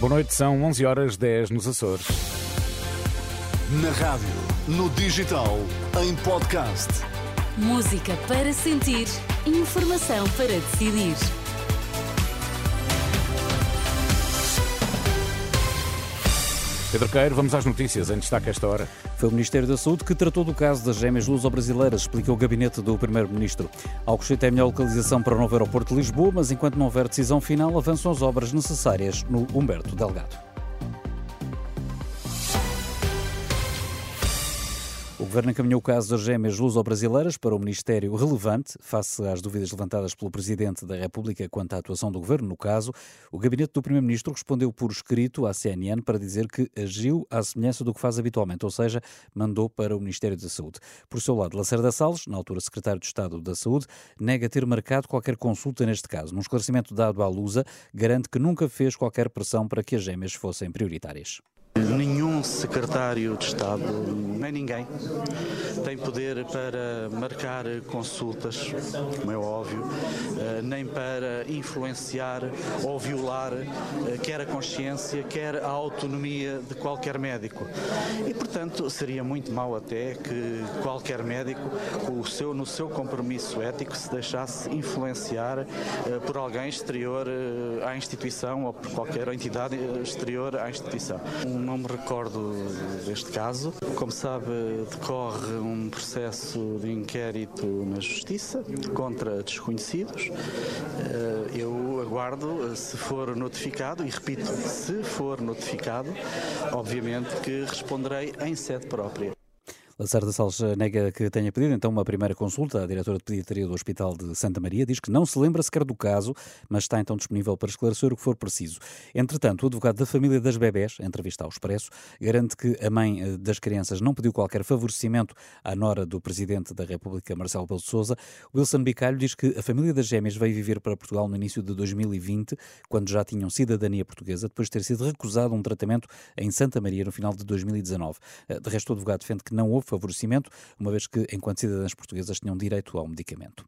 Boa noite, são 11 horas 10 nos Açores. Na rádio, no digital, em podcast. Música para sentir, informação para decidir. Pedro Queiro, vamos às notícias em destaque a esta hora. Foi o Ministério da Saúde que tratou do caso das gêmeas luso-brasileiras, explicou o gabinete do Primeiro-Ministro. Alcochete é a melhor localização para o novo aeroporto de Lisboa, mas enquanto não houver decisão final, avançam as obras necessárias no Humberto Delgado. Governo encaminhou o caso das gêmeas luso-brasileiras para o Ministério relevante, face às dúvidas levantadas pelo Presidente da República quanto à atuação do Governo no caso. O gabinete do Primeiro-Ministro respondeu por escrito à CNN para dizer que agiu à semelhança do que faz habitualmente, ou seja, mandou para o Ministério da Saúde. Por seu lado, Lacerda Salles, na altura Secretário de Estado da Saúde, nega ter marcado qualquer consulta neste caso. Num esclarecimento dado à Lusa, garante que nunca fez qualquer pressão para que as gêmeas fossem prioritárias. Secretário de Estado, nem ninguém, tem poder para marcar consultas, como é óbvio, eh, nem para influenciar ou violar eh, quer a consciência, quer a autonomia de qualquer médico. E, portanto, seria muito mau até que qualquer médico, seu, no seu compromisso ético, se deixasse influenciar eh, por alguém exterior à instituição ou por qualquer entidade exterior à instituição não me recordo deste caso. Como sabe, decorre um processo de inquérito na Justiça contra desconhecidos. Eh, eu aguardo, se for notificado, e repito, se for notificado, obviamente que responderei em sede própria. Lacerda Salles nega que tenha pedido então uma primeira consulta. A diretora de pediatria do Hospital de Santa Maria diz que não se lembra sequer do caso, mas está então disponível para esclarecer o que for preciso. Entretanto, o advogado da família das bebés, entrevista ao Expresso, garante que a mãe eh, das crianças não pediu qualquer favorecimento à nora do Presidente da República, Marcelo Belo de Sousa. Wilson Bicalho diz que a família das gêmeas veio viver para Portugal no início de 2020, quando já tinham cidadania portuguesa, depois de ter sido recusado um tratamento em Santa Maria no final de 2019. Eh, de resto, o advogado defende que não houve favorecimento, uma vez que, enquanto cidadãs portuguesas, tinham direito ao medicamento.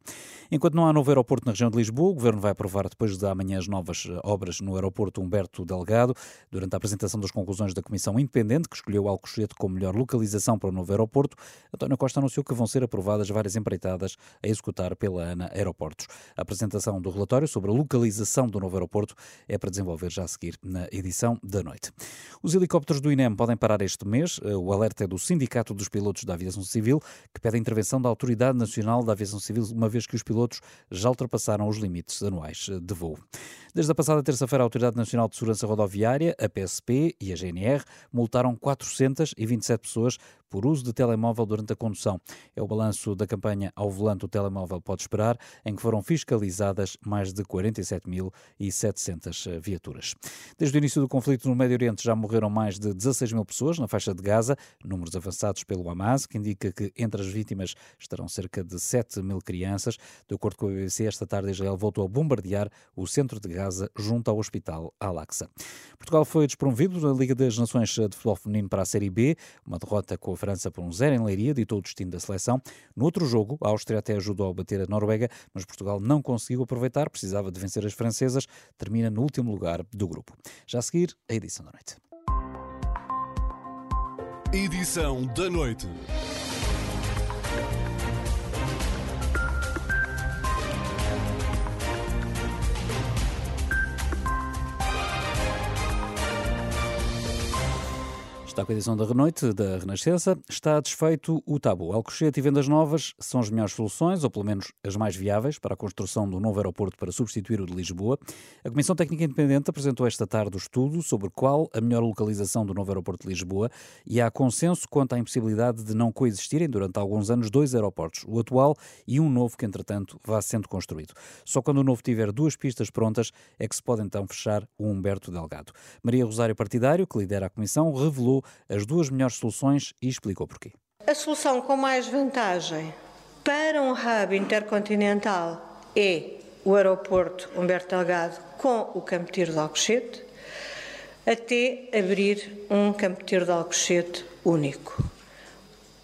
Enquanto não há novo aeroporto na região de Lisboa, o Governo vai aprovar depois de amanhã as novas eh, obras no aeroporto Humberto Delgado, durante a apresentação das conclusões da Comissão Independente, que escolheu Alcochete como melhor localização para o novo aeroporto, António Costa anunciou que vão ser aprovadas várias empreitadas a executar pela ANA Aeroportos. A apresentação do relatório sobre a localização do novo aeroporto é para desenvolver já a seguir na edição da noite. Os helicópteros do INEM podem parar este mês. Eh, o alerta é do Sindicato dos Pilotos da Aviação Civil, que pede a intervenção da Autoridade Nacional da Aviação Civil, uma vez que os pilotos já ultrapassaram os limites anuais de voo. Desde a passada terça-feira, a Autoridade Nacional de Segurança Rodoviária, a PSP e a GNR multaram 427 pessoas por uso de telemóvel durante a condução. É o balanço da campanha Ao Volante o Telemóvel Pode Esperar, em que foram fiscalizadas mais de 47.700 viaturas. Desde o início do conflito no Médio Oriente já morreram mais de 16 mil pessoas na faixa de Gaza, números avançados pelo Hamas, que indica que entre as vítimas estarão cerca de 7 mil crianças. De acordo com a BBC, esta tarde Israel voltou a bombardear o centro de Gaza junto ao hospital Al-Aqsa. Portugal foi despromovido na Liga das Nações de Futebol Feminino para a Série B, uma derrota com a França por um zero em Leiria ditou o destino da seleção. No outro jogo, a Áustria até ajudou a bater a Noruega, mas Portugal não conseguiu aproveitar, precisava de vencer as francesas, termina no último lugar do grupo. Já a seguir, a edição da noite. Edição da noite. Está com a edição da Renoite, da Renascença. Está desfeito o tabu. Alcochete e vendas novas são as melhores soluções, ou pelo menos as mais viáveis, para a construção do novo aeroporto para substituir o de Lisboa. A Comissão Técnica Independente apresentou esta tarde o estudo sobre qual a melhor localização do novo aeroporto de Lisboa e há consenso quanto à impossibilidade de não coexistirem durante alguns anos dois aeroportos, o atual e um novo que, entretanto, vá sendo construído. Só quando o novo tiver duas pistas prontas é que se pode então fechar o Humberto Delgado. Maria Rosário Partidário, que lidera a Comissão, revelou as duas melhores soluções e explicou porquê. A solução com mais vantagem para um hub intercontinental é o aeroporto Humberto Delgado com o Campo Tiro de Alcochete, até abrir um Campo Tiro de Alcochete único.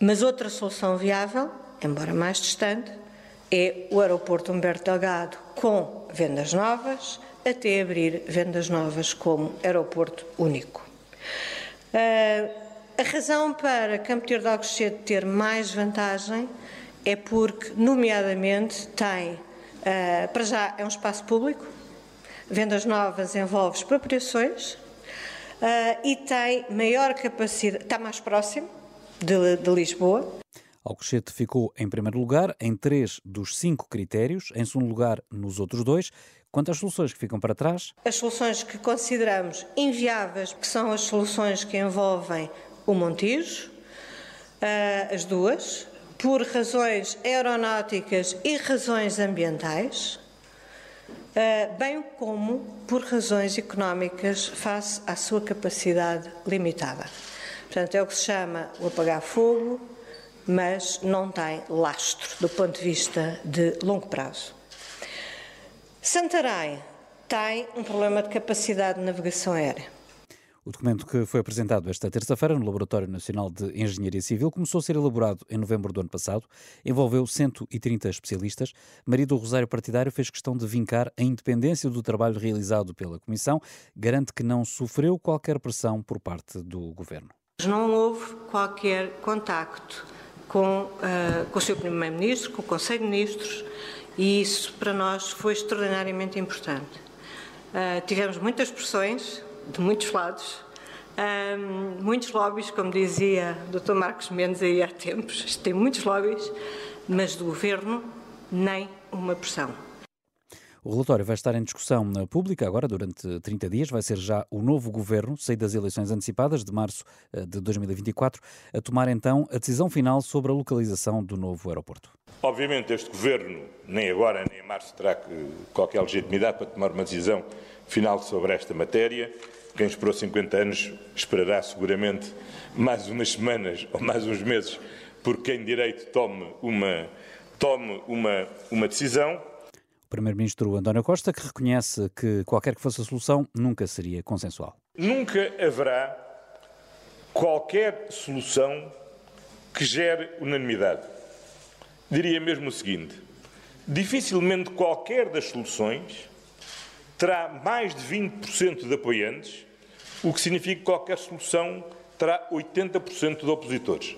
Mas outra solução viável, embora mais distante, é o aeroporto Humberto Delgado com vendas novas, até abrir vendas novas como aeroporto único. Uh, a razão para Campo de Alcochete ter mais vantagem é porque, nomeadamente, tem, uh, para já, é um espaço público, vendas novas envolve expropriações uh, e tem maior capacidade, está mais próximo de, de Lisboa. Alcochete ficou em primeiro lugar em três dos cinco critérios, em segundo lugar nos outros dois. Quanto às soluções que ficam para trás? As soluções que consideramos inviáveis, que são as soluções que envolvem o Montijo, uh, as duas, por razões aeronáuticas e razões ambientais, uh, bem como por razões económicas face à sua capacidade limitada. Portanto, é o que se chama o apagar fogo, mas não tem lastro do ponto de vista de longo prazo. Santarém tem um problema de capacidade de navegação aérea. O documento que foi apresentado esta terça-feira no Laboratório Nacional de Engenharia Civil começou a ser elaborado em novembro do ano passado, envolveu 130 especialistas. Maria do Rosário Partidário fez questão de vincar a independência do trabalho realizado pela Comissão, garante que não sofreu qualquer pressão por parte do Governo. Não houve qualquer contacto com, uh, com o Sr. Primeiro-Ministro, com o Conselho de Ministros, e isso para nós foi extraordinariamente importante. Uh, tivemos muitas pressões de muitos lados, um, muitos lobbies, como dizia o Dr. Marcos Mendes aí há tempos, tem muitos lobbies, mas do Governo nem uma pressão. O relatório vai estar em discussão pública agora durante 30 dias. Vai ser já o novo governo, saído das eleições antecipadas de março eh, de 2024, a tomar então a decisão final sobre a localização do novo aeroporto. Obviamente, este governo, nem agora nem em março, terá qualquer legitimidade para tomar uma decisão final sobre esta matéria. Quem esperou 50 anos esperará seguramente mais umas semanas ou mais uns meses, porque quem direito tome uma, tome uma, uma decisão. O Primeiro-Ministro António Costa, que reconhece que qualquer que fosse a solução, nunca seria consensual. Nunca haverá qualquer solução que gere unanimidade. Diria mesmo o seguinte: dificilmente qualquer das soluções terá mais de 20% de apoiantes, o que significa que qualquer solução terá 80% de opositores.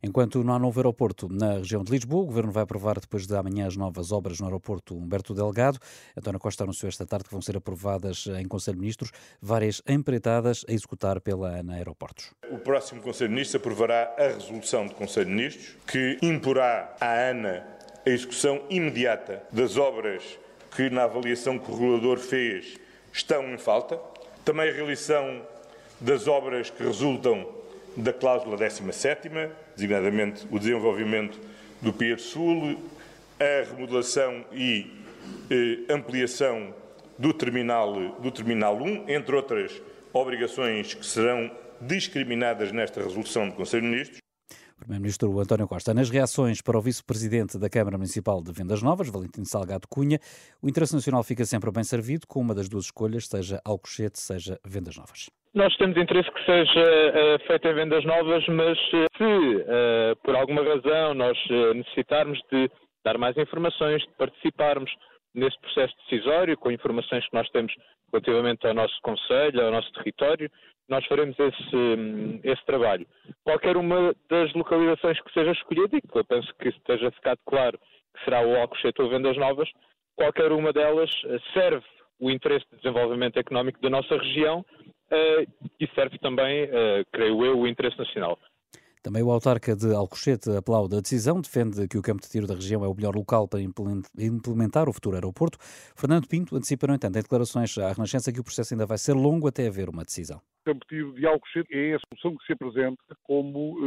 Enquanto não há novo aeroporto na região de Lisboa, o Governo vai aprovar depois de amanhã as novas obras no aeroporto Humberto Delgado. António Costa anunciou esta tarde que vão ser aprovadas em Conselho de Ministros várias empreitadas a executar pela ANA Aeroportos. O próximo Conselho de Ministros aprovará a resolução do Conselho de Ministros que imporá à ANA a execução imediata das obras que na avaliação que o regulador fez estão em falta. Também a realização das obras que resultam da cláusula 17, designadamente o desenvolvimento do Pier Sul, a remodelação e eh, ampliação do terminal, do terminal 1, entre outras obrigações que serão discriminadas nesta resolução do Conselho de Ministros. Primeiro-Ministro António Costa. Nas reações para o Vice-Presidente da Câmara Municipal de Vendas Novas, Valentim Salgado Cunha, o interesse nacional fica sempre bem servido com uma das duas escolhas, seja Alcochete, seja Vendas Novas. Nós temos interesse que seja uh, feita em vendas novas, mas uh, se uh, por alguma razão nós necessitarmos de dar mais informações, de participarmos nesse processo decisório, com informações que nós temos relativamente ao nosso Conselho, ao nosso território, nós faremos esse, esse trabalho. Qualquer uma das localizações que seja escolhida, e que eu penso que esteja ficado claro que será o Alcochete ou Vendas Novas, qualquer uma delas eh, serve o interesse de desenvolvimento económico da nossa região uh, e serve também, uh, creio eu, o interesse nacional. Também o autarca de Alcochete aplaude a decisão, defende que o campo de tiro da região é o melhor local para implementar o futuro aeroporto. Fernando Pinto antecipa, no entanto, em declarações à Renascença que o processo ainda vai ser longo até haver uma decisão. O campo de tiro de Alcochete é a solução que se apresenta como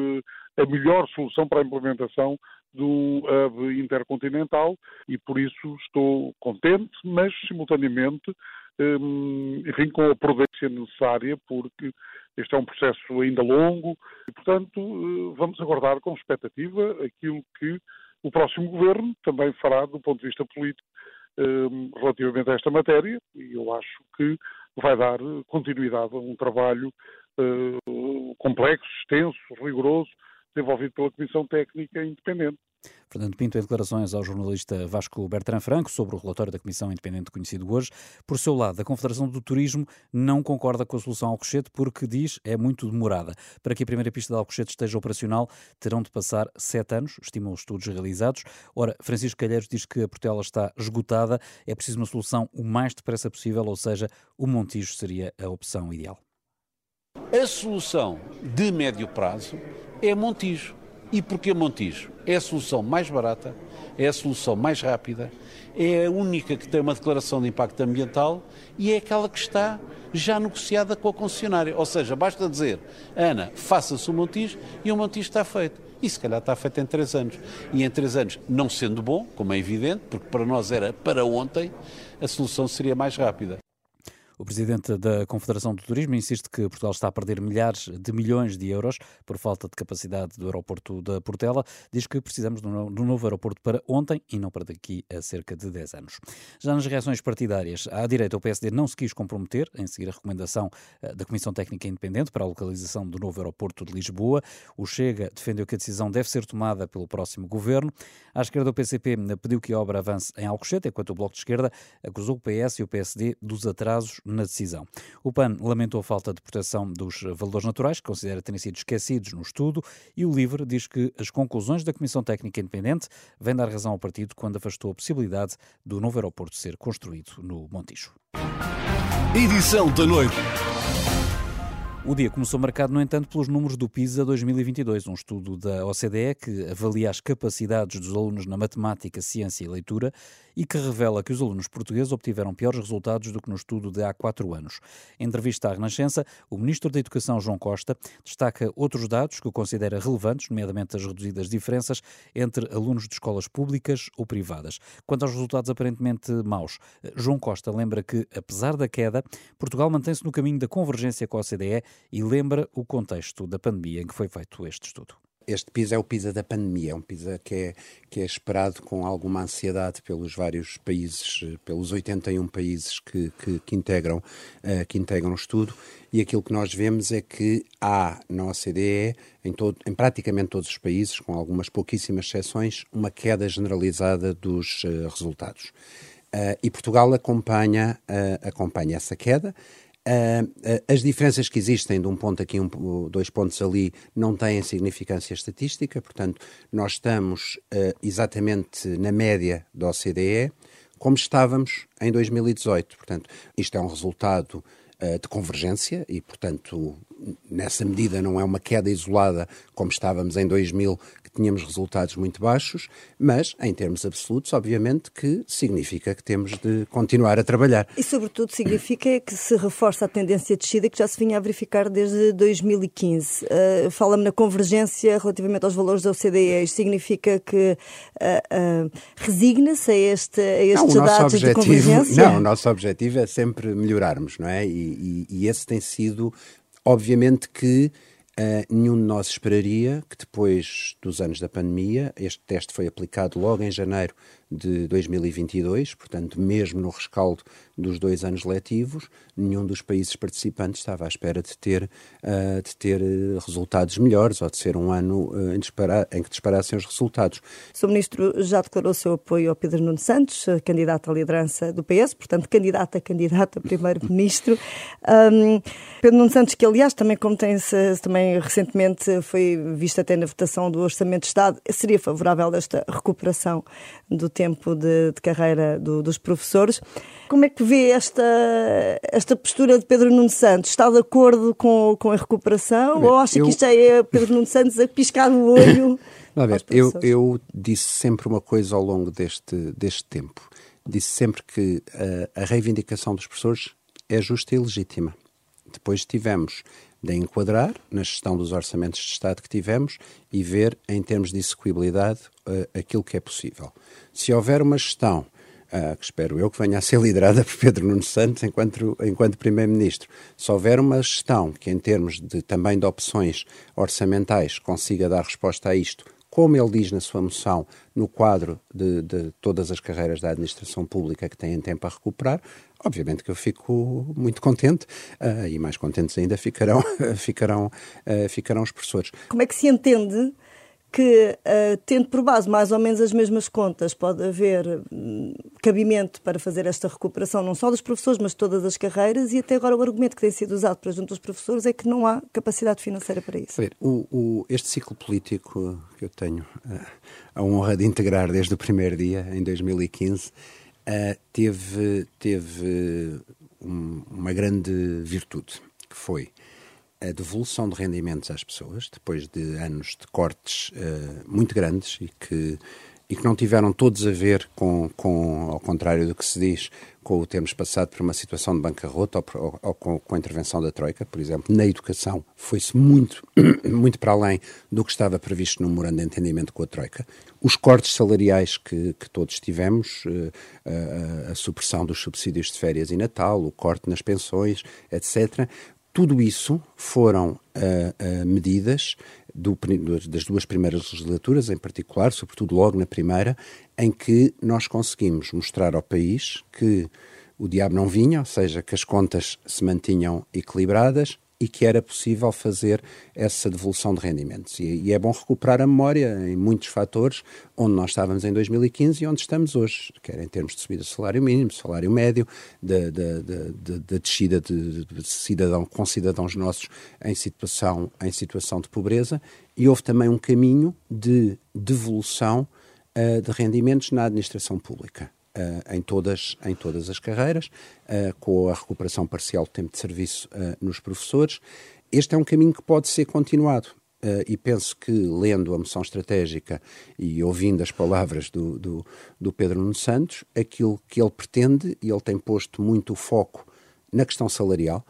eh, a melhor solução para a implementação do hub intercontinental e por isso estou contente, mas simultaneamente Hum, enfim, com a prudência necessária, porque este é um processo ainda longo e, portanto, eh, vamos aguardar com expectativa aquilo que o próximo governo também fará do ponto de vista político hum, relativamente a esta matéria e eu acho que vai dar continuidade a um trabalho eh, complexo, extenso, rigoroso, desenvolvido pela Comissão Técnica Independente. Fernando Pinto, em declarações ao jornalista Vasco Bertrand Franco sobre o relatório da Comissão Independente conhecido hoje, por seu lado, a Confederação do Turismo não concorda com a solução Alcochete porque diz é muito demorada. Para que a primeira pista de Alcochete esteja operacional, terão de passar sete anos, estimam os estudos realizados. Ora, Francisco Calheiros diz que a Portela está esgotada, é preciso uma solução o mais depressa possível, ou seja, o Montijo seria a opção ideal. A solução de médio prazo é Montijo. E porquê Montijo? É a solução mais barata, é a solução mais rápida, é a única que tem uma declaração de impacto ambiental e é aquela que está já negociada com a concessionária. Ou seja, basta dizer, Ana, faça-se o Montijo e o Montijo está feito. E se calhar está feito em três anos. E em três anos, não sendo bom, como é evidente, porque para nós era para ontem, a solução seria mais rápida. O presidente da Confederação do Turismo insiste que Portugal está a perder milhares de milhões de euros por falta de capacidade do aeroporto da Portela. Diz que precisamos de um novo aeroporto para ontem e não para daqui a cerca de 10 anos. Já nas reações partidárias, à direita, o PSD não se quis comprometer em seguir a recomendação eh, da Comissão Técnica Independente para a localização do novo aeroporto de Lisboa. O Chega defendeu que a decisão deve ser tomada pelo próximo governo. À esquerda, o PCP pediu que a obra avance em Alcochete, enquanto o Bloco de Esquerda acusou o PS e o PSD dos atrasos na decisão. O PAN lamentou a falta de proteção dos valores naturais, que considera terem sido esquecidos no estudo, e o LIVRE diz que as conclusões da Comissão Técnica Independente vêm dar razão ao partido quando afastou a possibilidade do novo aeroporto ser construído no Montijo. Edição da noite. O dia começou marcado, no entanto, pelos números do PISA 2022, um estudo da OCDE que avalia as capacidades dos alunos na matemática, ciência e leitura e que revela que os alunos portugueses obtiveram piores resultados do que no estudo de há quatro anos. Em entrevista à Renascença, o Ministro da Educação, João Costa, destaca outros dados que considera relevantes, nomeadamente as reduzidas diferenças entre alunos de escolas públicas ou privadas. Quanto aos resultados aparentemente maus, João Costa lembra que, apesar da queda, Portugal mantém-se no caminho da convergência com a OCDE e lembra o contexto da pandemia em que foi feito este estudo. Este PISA é o PISA da pandemia, é um PISA que é, que é esperado com alguma ansiedade pelos vários países, pelos 81 países que, que, que integram, uh, que integram o estudo, e aquilo que nós vemos é que há na OCDE, em, todo, em praticamente todos os países, com algumas pouquíssimas exceções, uma queda generalizada dos uh, resultados. Uh, e Portugal acompanha, acompanha essa queda. Uh, uh, as diferenças que existem de um ponto aqui, um, dois pontos ali, não têm significância estatística, portanto, nós estamos uh, exatamente na média da OCDE, como estávamos em 2018. Portanto, isto é um resultado de convergência e, portanto, nessa medida não é uma queda isolada como estávamos em 2000, tínhamos resultados muito baixos, mas em termos absolutos, obviamente que significa que temos de continuar a trabalhar. E, sobretudo, significa que se reforça a tendência de descida que já se vinha a verificar desde 2015. Uh, eh, Fala-me na convergência relativamente aos valores da OCDE. Isto significa que uh, uh, resigna-se a, este, a estes não, dados objetivo, de convergência? Não, o nosso objetivo é sempre melhorarmos, não é? E, e, e esse tem sido, obviamente que Uh, nenhum de nós esperaria que depois dos anos da pandemia, este teste foi aplicado logo em janeiro de 2022, portanto, mesmo no rescaldo dos dois anos letivos, nenhum dos países participantes estava à espera de ter, uh, de ter eh, resultados melhores ou de ser um ano uh, em, em, que disparassem os resultados. O Sr. Ministro já declarou seu apoio ao Pedro Nuno Santos, candidato à liderança do PS, portanto, candidato a candidato a Primeiro-Ministro. Um, Pedro Nuno Santos, que aliás também, como tem também recentemente foi visto até na votação do Orçamento de Estado, seria favorável a esta recuperação do tempo tempo de, de carreira do, dos professores. Como é que vê esta, esta postura de Pedro Nuno Santos? Está de acordo com, com a recuperação Bem, ou acha eu... que isto é Pedro Nuno Santos a piscar o olho? Não, ver, eu, eu disse sempre uma coisa ao longo deste, deste tempo. Disse sempre que a, a reivindicação dos professores é justa e legítima. Depois tivemos de enquadrar na gestão dos orçamentos de Estado que tivemos e ver, em termos de execuibilidade, uh, aquilo que é possível. Se houver uma gestão, uh, que espero eu que venha a ser liderada por Pedro Nuno Santos enquanto, enquanto Primeiro-Ministro, se houver uma gestão que, em termos de, também de opções orçamentais, consiga dar resposta a isto, como ele diz na sua moção, no quadro de, de, todas as carreiras da administração pública que têm tempo a recuperar, obviamente que eu fico muito contente uh, e mais contentes ainda ficarão, ficarão, uh, ficarão os professores. Como é que se entende que, uh, tendo por base mais ou menos as mesmas contas, pode haver um, cabimento para fazer esta recuperação, não só dos professores, mas de todas as carreiras, e até agora o argumento que tem sido usado para junto dos professores é que não há capacidade financeira para isso. Ver, o, o, este ciclo político que eu tenho uh, a honra de integrar desde o primeiro dia, em 2015, uh, eh, teve, teve um, uma grande virtude, que foi a devolução de rendimentos às pessoas, depois de anos de cortes uh, muito grandes e que, e que não tiveram todos a ver com, com, ao contrário do que se diz, com o termos passado por uma situação de bancarrota ou, ou, ou com, com, a intervenção da Troika, por exemplo, na educação foi-se muito, muito para além do que estava previsto no memorando de entendimento com a Troika. Os cortes salariais que, que todos tivemos, a, a supressão dos subsídios de férias e Natal, o corte nas pensões, etc., tudo isso foram uh, uh, medidas do, das duas primeiras legislaturas, em particular, sobretudo logo na primeira, em que nós conseguimos mostrar ao país que o diabo não vinha, ou seja, que as contas se mantinham equilibradas e que era possível fazer essa devolução de rendimentos. E, e, é bom recuperar a memória em muitos fatores, onde nós estávamos em 2015 e onde estamos hoje, quer em termos de subida do salário mínimo, salário médio, da, da, da, da descida de, de, cidadão, com cidadãos nossos em situação, em situação de pobreza, e houve também um caminho de devolução uh, de rendimentos na administração pública. Uh, em, todas, em todas as carreiras, uh, com a recuperação parcial do tempo de serviço uh, nos professores. Este é um caminho que pode ser continuado. e penso que, lendo a moção estratégica e ouvindo as palavras do, do, do Pedro Nuno Santos, aquilo que ele pretende, e ele tem posto muito o foco na questão salarial,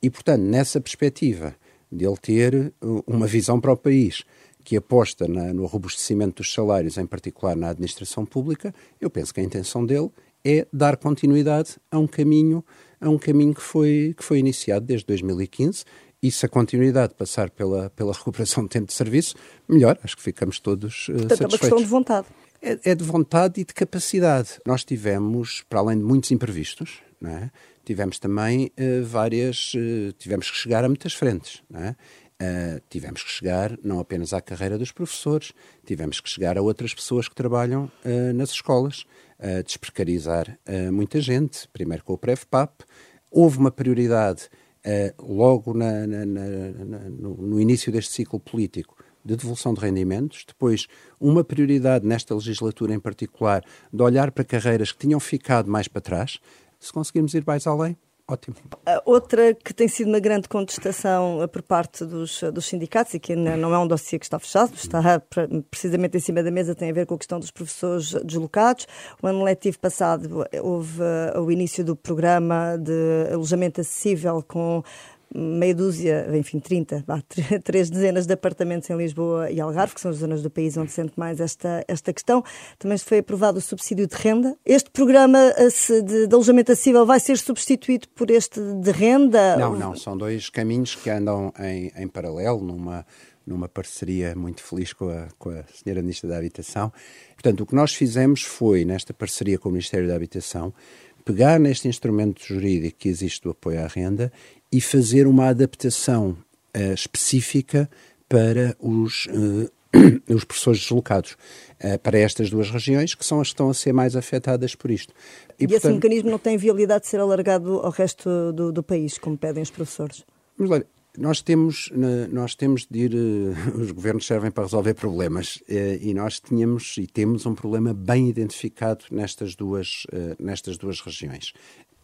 e, portanto, nessa perspectiva de ele ter uma visão para o país que aposta na, no robustecimento dos salários, em particular na administração pública, eu penso que a intenção dele é dar continuidade a um caminho, a um caminho que foi, que foi iniciado desde 2015 e se a continuidade passar pela, pela recuperação do tempo de serviço, melhor, acho que ficamos todos uh, Portanto, satisfeitos. é uma questão de vontade. É, é, de vontade e de capacidade. Nós tivemos, para além de muitos imprevistos, é? tivemos também uh, várias, uh, tivemos que chegar a muitas frentes. É? Uh, tivemos que chegar não apenas à carreira dos professores, tivemos que chegar a outras pessoas que trabalham uh, nas escolas, uh, desprecarizar muita gente, primeiro com o PrEFPAP. Houve uma prioridade logo na, na, na, no, no início deste ciclo político de devolução de rendimentos, depois uma prioridade nesta legislatura em particular de olhar para carreiras que tinham ficado mais para trás. Se conseguirmos ir mais além, Ótimo. Outra que tem sido uma grande contestação eh, por parte dos, eh, dos sindicatos e que não é um dossiê que está fechado, está precisamente em cima da mesa, tem a ver com a questão dos professores deslocados. O ano letivo passado eh, houve o início do programa de alojamento acessível com meia dúzia, enfim, 30, três dezenas de apartamentos em Lisboa e Algarve, que são as zonas do país onde se sente mais esta, esta questão. Também foi aprovado o subsídio de renda. Este programa eh, de, de alojamento acessível vai ser substituído por este de renda? Não, não, são dois caminhos que andam em, em paralelo, numa, numa parceria muito feliz com a, com a Senhora Ministra da Habitação. Portanto, o que nós fizemos foi, nesta parceria com o Ministério da Habitação, pegar neste instrumento jurídico que existe do apoio à renda e fazer uma adaptação uh, específica para os, uh, os professores deslocados, uh, para estas duas regiões, que são as que estão a ser mais afetadas por isto. E, e portanto, esse mecanismo não tem viabilidade de ser alargado ao resto do, do país, como pedem os professores? Mas, nós temos, nós temos de ir, os governos servem para resolver problemas e nós tínhamos e temos um problema bem identificado nestas duas, nestas duas regiões.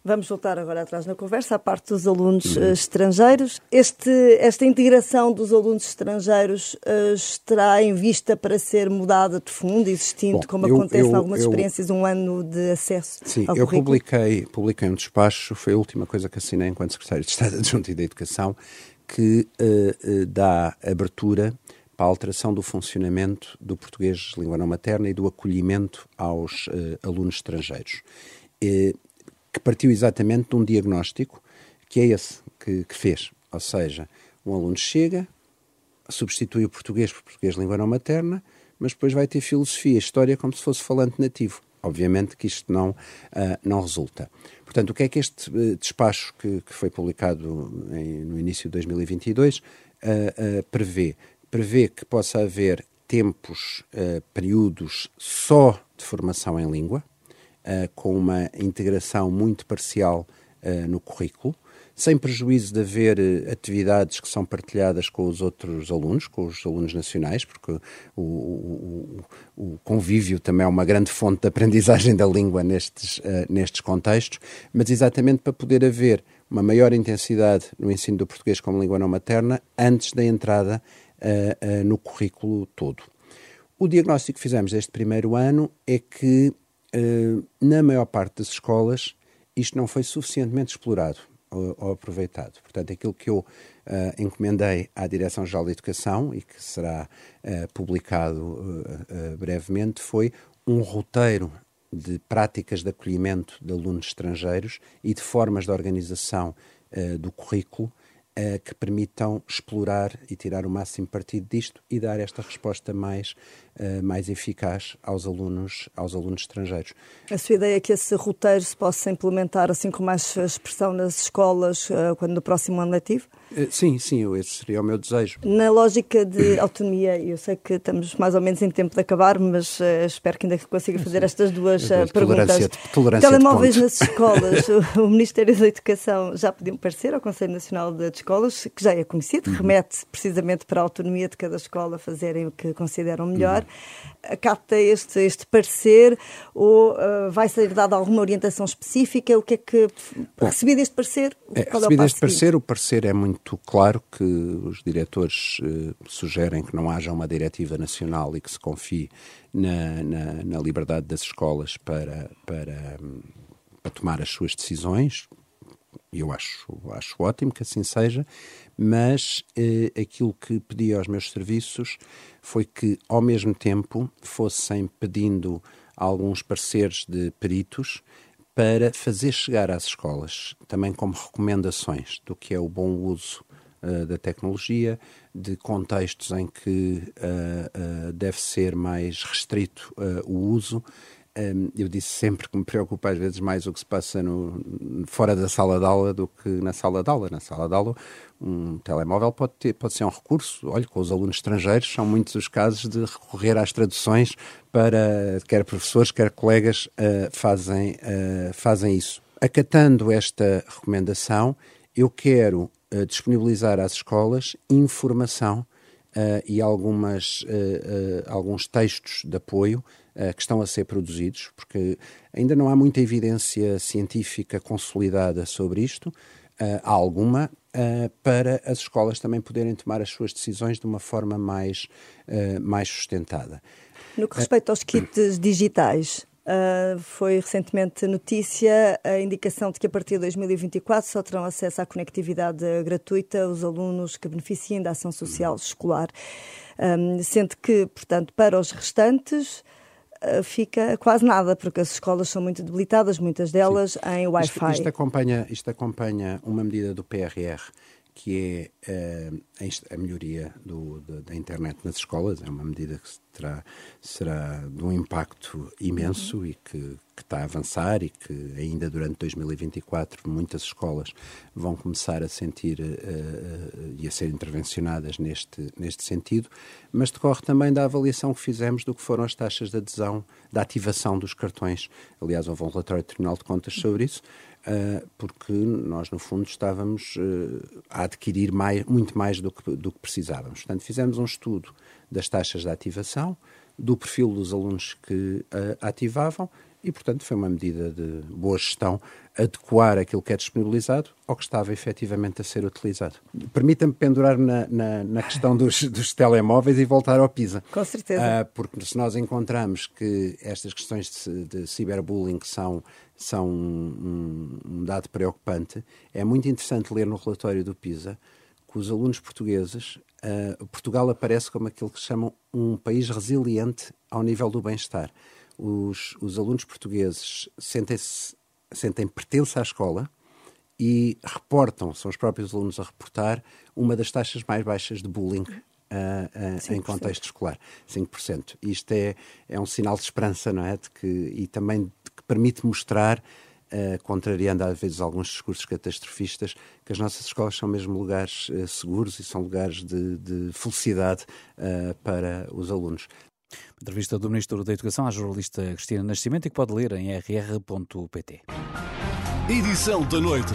Vamos voltar agora atrás na conversa, à parte dos alunos uhum. estrangeiros. Este, esta integração dos alunos estrangeiros uh, estará em vista para ser mudada de fundo, existindo, Bom, como eu, acontece eu, em algumas eu, experiências, um ano de acesso Sim, eu publiquei, publiquei um despacho, foi a última coisa que assinei enquanto Secretário de Estado Adjunto e da Educação, que uh, uh, dá abertura para a alteração do funcionamento do português de língua não materna e do acolhimento aos alunos estrangeiros que partiu exatamente de um diagnóstico que é esse que, que fez. Ou seja, um aluno chega, substitui o português por português língua não materna, mas depois vai ter filosofia, história como se fosse falante nativo. Obviamente que isto não, uh, não resulta. Portanto, o que é que este uh, despacho que, que, foi publicado em, no início de 2022 uh, prevê? Prevê que possa haver tempos, períodos só de formação em língua, com uma integração muito parcial no currículo, sem prejuízo de haver atividades que são partilhadas com os outros alunos, com os alunos nacionais, porque o, o, o convívio também é uma grande fonte de aprendizagem da língua nestes, nestes contextos, mas exatamente para poder haver uma maior intensidade no ensino do português como língua não materna antes da entrada uh, uh, no currículo todo. O diagnóstico que fizemos deste primeiro ano é que, uh, na maior parte das escolas, isto não foi suficientemente explorado ou, aproveitado. Portanto, aquilo que eu encomendei à Direção-Geral da Educação e que será publicado brevemente foi um roteiro de práticas de acolhimento de alunos estrangeiros e de formas de organização uh, do currículo uh, que permitam explorar e tirar o máximo partido disto e dar esta resposta mais, uh, mais eficaz aos alunos, aos alunos estrangeiros. A sua ideia é que esse roteiro se possa implementar assim com mais expressão nas escolas quando no próximo ano letivo? Eh, sim, sim, esse seria o meu desejo. Na lógica de autonomia, eu sei que estamos mais ou menos em tempo de acabar, mas uh, espero que ainda consiga fazer estas duas uh, perguntas. Tolerância Telemóveis de nas escolas. o, o, Ministério da Educação já pediu um parecer ao Conselho Nacional de Escolas, que já é conhecido, uhum. remete precisamente para a autonomia de cada escola fazerem o que consideram melhor. Uhum. Acata este, este parecer ou uh, vai ser dada alguma orientação específica? O que é que, Bom, recebido este parecer, é, qual recebido é o este parecer, o parecer é muito claro que os diretores eh, sugerem que não haja uma diretiva nacional e que se confie na, na, na liberdade das escolas para, para, para tomar as suas decisões. Eu acho, acho ótimo que assim seja, mas eh, aquilo que pedi aos meus serviços foi que, ao mesmo tempo, fossem pedindo alguns pareceres de peritos para fazer chegar às escolas, também como recomendações do que é o bom uso uh, da tecnologia, de contextos em que uh, uh, deve ser mais restrito o uso. Eu disse sempre que me preocupa às vezes mais o que se passa no, fora da sala de aula do que na sala de aula. Na sala de aula, um telemóvel pode, ter, pode ser um recurso. Olha, com os alunos estrangeiros, são muitos os casos de recorrer às traduções para, quer professores, quer colegas, uh, fazem, uh, fazem isso. Acatando esta recomendação, eu quero uh, disponibilizar às escolas informação e algumas, alguns textos de apoio que estão a ser produzidos, porque ainda não há muita evidência científica consolidada sobre isto. há alguma, uh, para as escolas também poderem tomar as suas decisões de uma forma mais, mais sustentada. No que respeita aos kits digitais, Uh, foi recentemente notícia a indicação de que a partir de 2024 só terão acesso à conectividade gratuita os alunos que beneficiem da ação social escolar. Um, sendo que, portanto, para os restantes, eh, fica quase nada, porque as escolas são muito debilitadas, muitas delas Sim. em Wi-Fi. Isto, isto, acompanha, isto acompanha uma medida do PRR, que é uh, a melhoria do, da, da, internet nas escolas. É uma medida que terá, será de um impacto imenso uhum. e que, que, está a avançar e que ainda durante 2024 muitas escolas vão começar a sentir uh, uh, e a ser intervencionadas neste, neste sentido, mas decorre também da avaliação que fizemos do que foram as taxas de adesão, da ativação dos cartões. Aliás, houve um relatório do Tribunal de Contas sobre isso. Uh, porque nós, no fundo, estávamos uh, a adquirir mais, muito mais do que, do que precisávamos. Portanto, fizemos um estudo das taxas de ativação, do perfil dos alunos que uh, ativavam e, portanto, foi uma medida de boa gestão adequar aquilo que é disponibilizado ao que estava efetivamente a ser utilizado. Permita-me pendurar na, na, na questão dos, dos, telemóveis e voltar ao PISA. Com certeza. Uh, porque se nós encontramos que estas questões de, de ciberbullying são, são um, um dado preocupante, é muito interessante ler no relatório do PISA que os alunos portugueses, uh, Portugal aparece como aquilo que chamam um país resiliente ao nível do bem-estar os, os alunos portugueses sentem-se sentem pertença à escola e reportam, são os próprios alunos a reportar, uma das taxas mais baixas de bullying uh, uh, em contexto escolar, 5%. Isto é, é um sinal de esperança, não é? De que, e também que permite mostrar uh, contrariando às vezes alguns discursos catastrofistas, que as nossas escolas são mesmo lugares seguros e são lugares de, de felicidade para os alunos. Entrevista do Ministro da Educação à jornalista Cristina Nascimento e que pode ler em rr.pt. Edição da noite.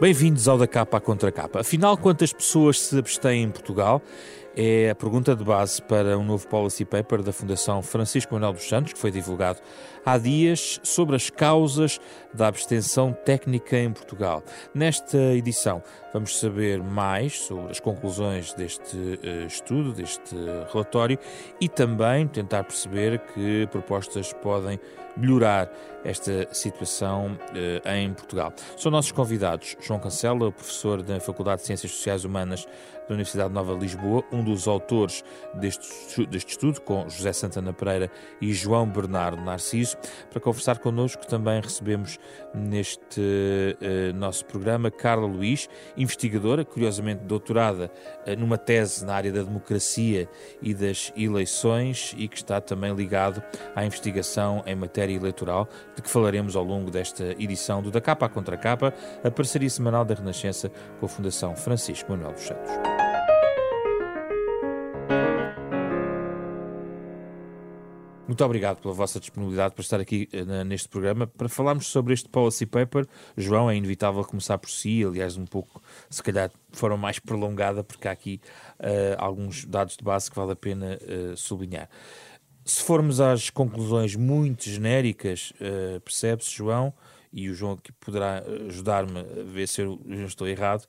Bem-vindos ao da capa à contra capa. Afinal, quantas pessoas se abstêm em Portugal? É a pergunta de base para um novo policy paper da Fundação Francisco Manuel dos Santos, que foi divulgado há dias, sobre as causas da abstenção técnica em Portugal. Nesta edição, vamos saber mais sobre as conclusões deste uh, estudo, deste relatório e também tentar perceber que propostas podem melhorar esta situação uh, em Portugal. São nossos convidados João Cancela, professor da Faculdade de Ciências Sociais Humanas da Universidade Nova de Lisboa, um dos autores deste, deste estudo, com José Santana Pereira e João Bernardo Narciso, para conversar connosco também recebemos neste uh, nosso programa Carla Luís, investigadora, curiosamente doutorada uh, numa tese na área da democracia e das eleições e que está também ligado à investigação em matéria eleitoral, de que falaremos ao longo desta edição do Da Capa à Contra Capa, a parceria semanal da Renascença com a Fundação Francisco Manuel dos Santos. Muito obrigado pela vossa disponibilidade para estar aqui uh, neste programa para falarmos sobre este policy paper. João, é inevitável começar por si, aliás, um pouco, se calhar, de forma mais prolongada, porque há aqui uh, alguns dados de base que vale a pena uh, sublinhar. Se formos às conclusões muito genéricas, percebe-se, João, e o João aqui poderá ajudar-me a ver se eu estou errado,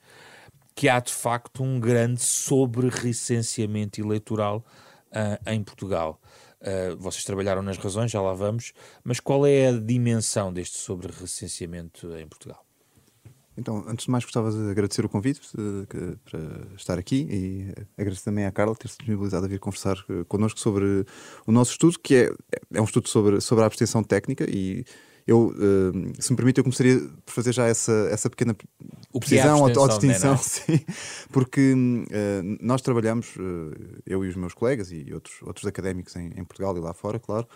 que há de facto um grande sobre-recenseamento eleitoral em Portugal. Uh, vocês trabalharam nas razões, já lá vamos, mas qual é a dimensão deste sobre-recenseamento em Portugal? Então, antes de mais, gostava de agradecer o convite de, que, para estar aqui e agradeço também à Carla ter se disponibilizado a vir conversar uh, connosco sobre o nosso estudo, que é, é um estudo sobre, sobre a abstenção técnica e eu, se me permite, eu começaria por fazer já essa, essa pequena o que é precisão ou distinção, sim, porque uh, nós trabalhamos, uh, eu e os meus colegas e outros, outros académicos em, em Portugal e lá fora, claro,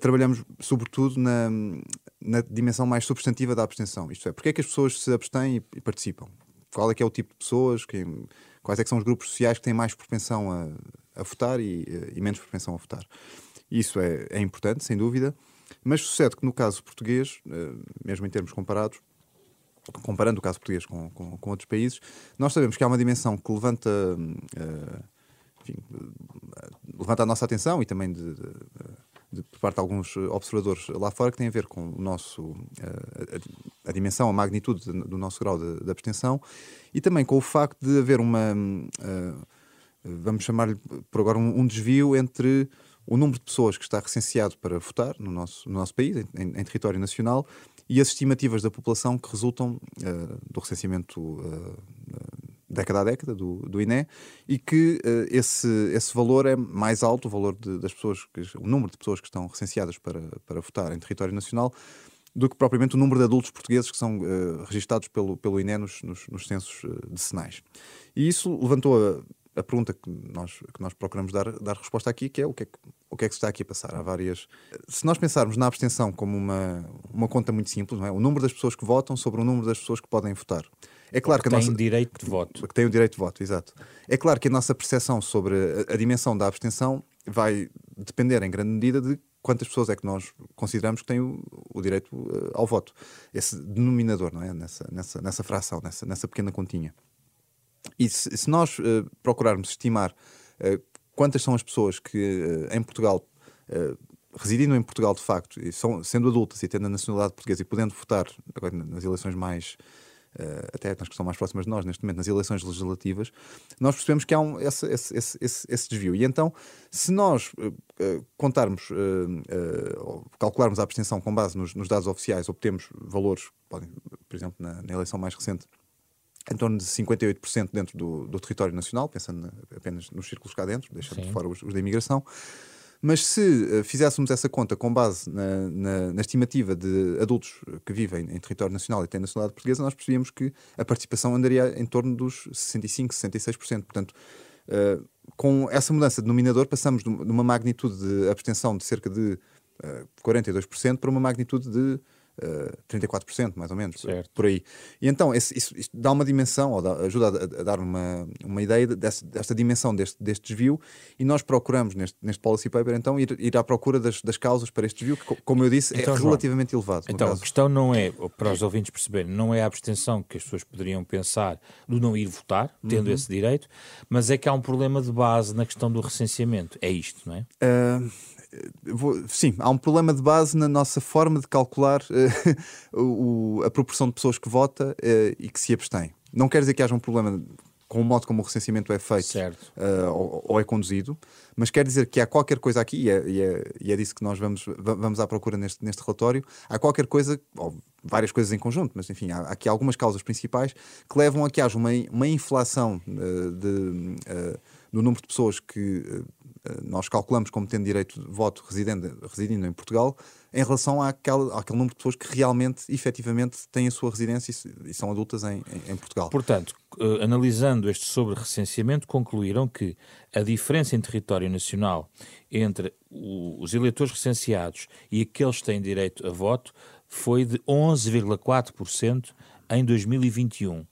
trabalhamos sobretudo na, na dimensão mais substantiva da abstenção, isto é, porque é que as pessoas se abstêm e, e participam? Qual é que é o tipo de pessoas? Quem, quais é que são os grupos sociais que têm mais propensão a, a votar e, e menos propensão a votar? Isso é, é importante, sem dúvida. Mas sucede que no caso português, mesmo em termos comparados, comparando o caso português com, com, com outros países, nós sabemos que há uma dimensão que levanta, uh, enfim, levanta a nossa atenção e também de, de, de, por parte de alguns observadores lá fora, que tem a ver com o nosso, uh, a, a, dimensão, a magnitude do nosso grau de, de, abstenção e também com o facto de haver uma, uh, vamos chamar-lhe por agora, um, um desvio entre o número de pessoas que está recenseado para votar no nosso, no nosso país, em, em território nacional, e as estimativas da população que resultam uh, do recenseamento uh, década a década do, do INE e que uh, esse, esse valor é mais alto, o valor de, das pessoas, que, o número de pessoas que estão recenseadas para, para votar em território nacional, do que propriamente o número de adultos portugueses que são uh, registados pelo, pelo INE nos, nos, nos censos decenais. E isso levantou a a pergunta que nós, que nós procuramos dar, dar resposta aqui, que é o que é que, o que é que se está aqui a passar. Há várias. Se nós pensarmos na abstenção como uma, uma conta muito simples, não é? o número das pessoas que votam sobre o número das pessoas que podem votar. É claro que, que nossa... direito de voto. Que têm o direito de voto, exato. É claro que a nossa percepção sobre a, a dimensão da abstenção vai depender em grande medida de quantas pessoas é que nós consideramos que têm o, o direito uh, ao voto. Esse denominador, não é? Nessa, nessa, nessa fração, nessa, nessa pequena continha. E se, se nós uh, procurarmos estimar uh, quantas são as pessoas que uh, em Portugal, residindo em Portugal de facto, e são, sendo adultas e tendo a nacionalidade portuguesa e podendo votar agora, nas eleições mais. até nas que são mais próximas de nós, neste momento, nas eleições legislativas, nós percebemos que há um, esse, esse, esse, esse desvio. E então, se nós contarmos, calcularmos a abstenção com base nos, nos dados oficiais, obtemos valores, podem, por exemplo, na, na eleição mais recente, em torno de 58% dentro do, do, território nacional, pensando apenas nos círculos cá dentro, deixando Sim. de fora os, os da imigração. Mas se uh, fizéssemos essa conta com base na, na, na, estimativa de adultos que vivem em território nacional e têm nacionalidade portuguesa, nós percebíamos que a participação andaria em torno dos 65%, 66%. Portanto, uh, com essa mudança de denominador, passamos de uma magnitude de abstenção de cerca de uh, 42% para uma magnitude de uh, eh, 34%, mais ou menos, certo. por aí. E então isso, isso, isso dá uma dimensão, ou dá, ajuda a, a, dar uma, uma ideia dessa, desta dimensão deste, deste desvio, e nós procuramos neste, neste policy paper então ir, ir à procura das, das causas para este desvio, que, como eu disse, é então, é relativamente João, elevado. Então, caso. a questão não é, para os ouvintes perceberem, não é a abstenção que as pessoas poderiam pensar do não ir votar, tendo uhum. esse direito, mas é que há um problema de base na questão do recenseamento. É isto, não é? Uh Vou, sim, há um problema de base na nossa forma de calcular uh, o, a proporção de pessoas que vota uh, e que se abstém. Não quer dizer que haja um problema com o modo como o recenseamento é feito uh, ou, ou, é conduzido, mas quer dizer que há qualquer coisa aqui, e é, e é, e é disso que nós vamos, vamos à procura neste, neste relatório, há qualquer coisa, ou várias coisas em conjunto, mas enfim, há aqui algumas causas principais que levam a que haja uma, uma inflação de, do número de pessoas que nós calculamos como tendo direito de voto residindo, residindo em Portugal em relação àquele, àquele número de pessoas que realmente, efetivamente, têm a sua residência e, são adultas em, em, em Portugal. Portanto, uh, analisando este sobre-recenseamento, concluíram que a diferença em território nacional entre o, os eleitores recenseados e aqueles que têm direito a voto foi de 11,4% em 2021. Uhum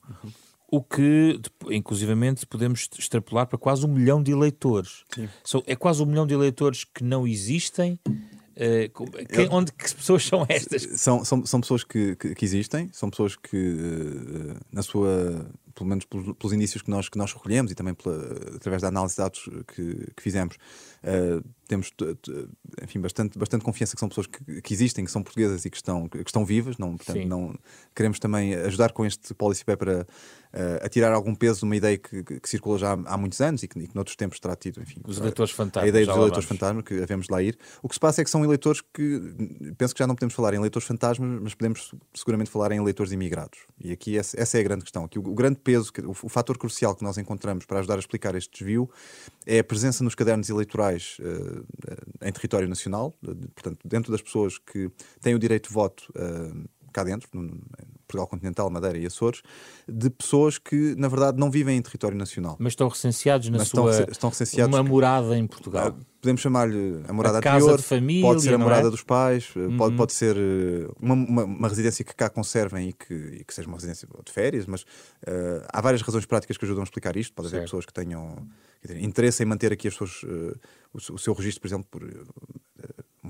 o que, inclusivamente, podemos extrapolar para quase um milhão de eleitores. So, é quase um milhão de eleitores que não existem. Uh, que, onde que pessoas são estas? São, são, são pessoas que, que, que existem, são pessoas que, uh, na sua, pelo menos pelos, pelos, indícios que nós, que nós recolhemos e também pela, através da análise de dados que, que fizemos, uh, temos enfim, bastante, bastante confiança que são pessoas que, que, existem, que são portuguesas e que estão, que estão vivas. Não, portanto, não, queremos também ajudar com este policy paper a, a tirar algum peso de uma ideia que, que, circula já há, há muitos anos e que, e que noutros tempos terá tido. Enfim, Os eleitores fantasmas. A ideia dos eleitores fantasmas, que havemos lá ir. O que se passa é que são eleitores que, penso que já não podemos falar em eleitores fantasmas, mas podemos seguramente falar em eleitores imigrados. E aqui essa, essa é a grande questão. Aqui o, o grande peso, o, o fator crucial que nós encontramos para ajudar a explicar este desvio é a presença nos cadernos eleitorais uh, em território nacional, portanto, dentro das pessoas que têm o direito de voto uh, cá dentro, no, Portugal Continental, Madeira e Açores, de pessoas que, na verdade, não vivem em território nacional. Mas estão recenseados na Mas sua estão, estão recenseados uma morada em Portugal. Uh, podemos chamar-lhe a morada a anterior, de família, pode ser a morada é? dos pais, uhum. pode, pode ser uma, uma, uma, residência que cá conservem e que, e que seja uma residência de férias, mas uh, há várias razões práticas que ajudam a explicar isto. Pode haver pessoas que tenham dizer, interesse em manter aqui as suas, uh, o, o, seu registro, por exemplo, por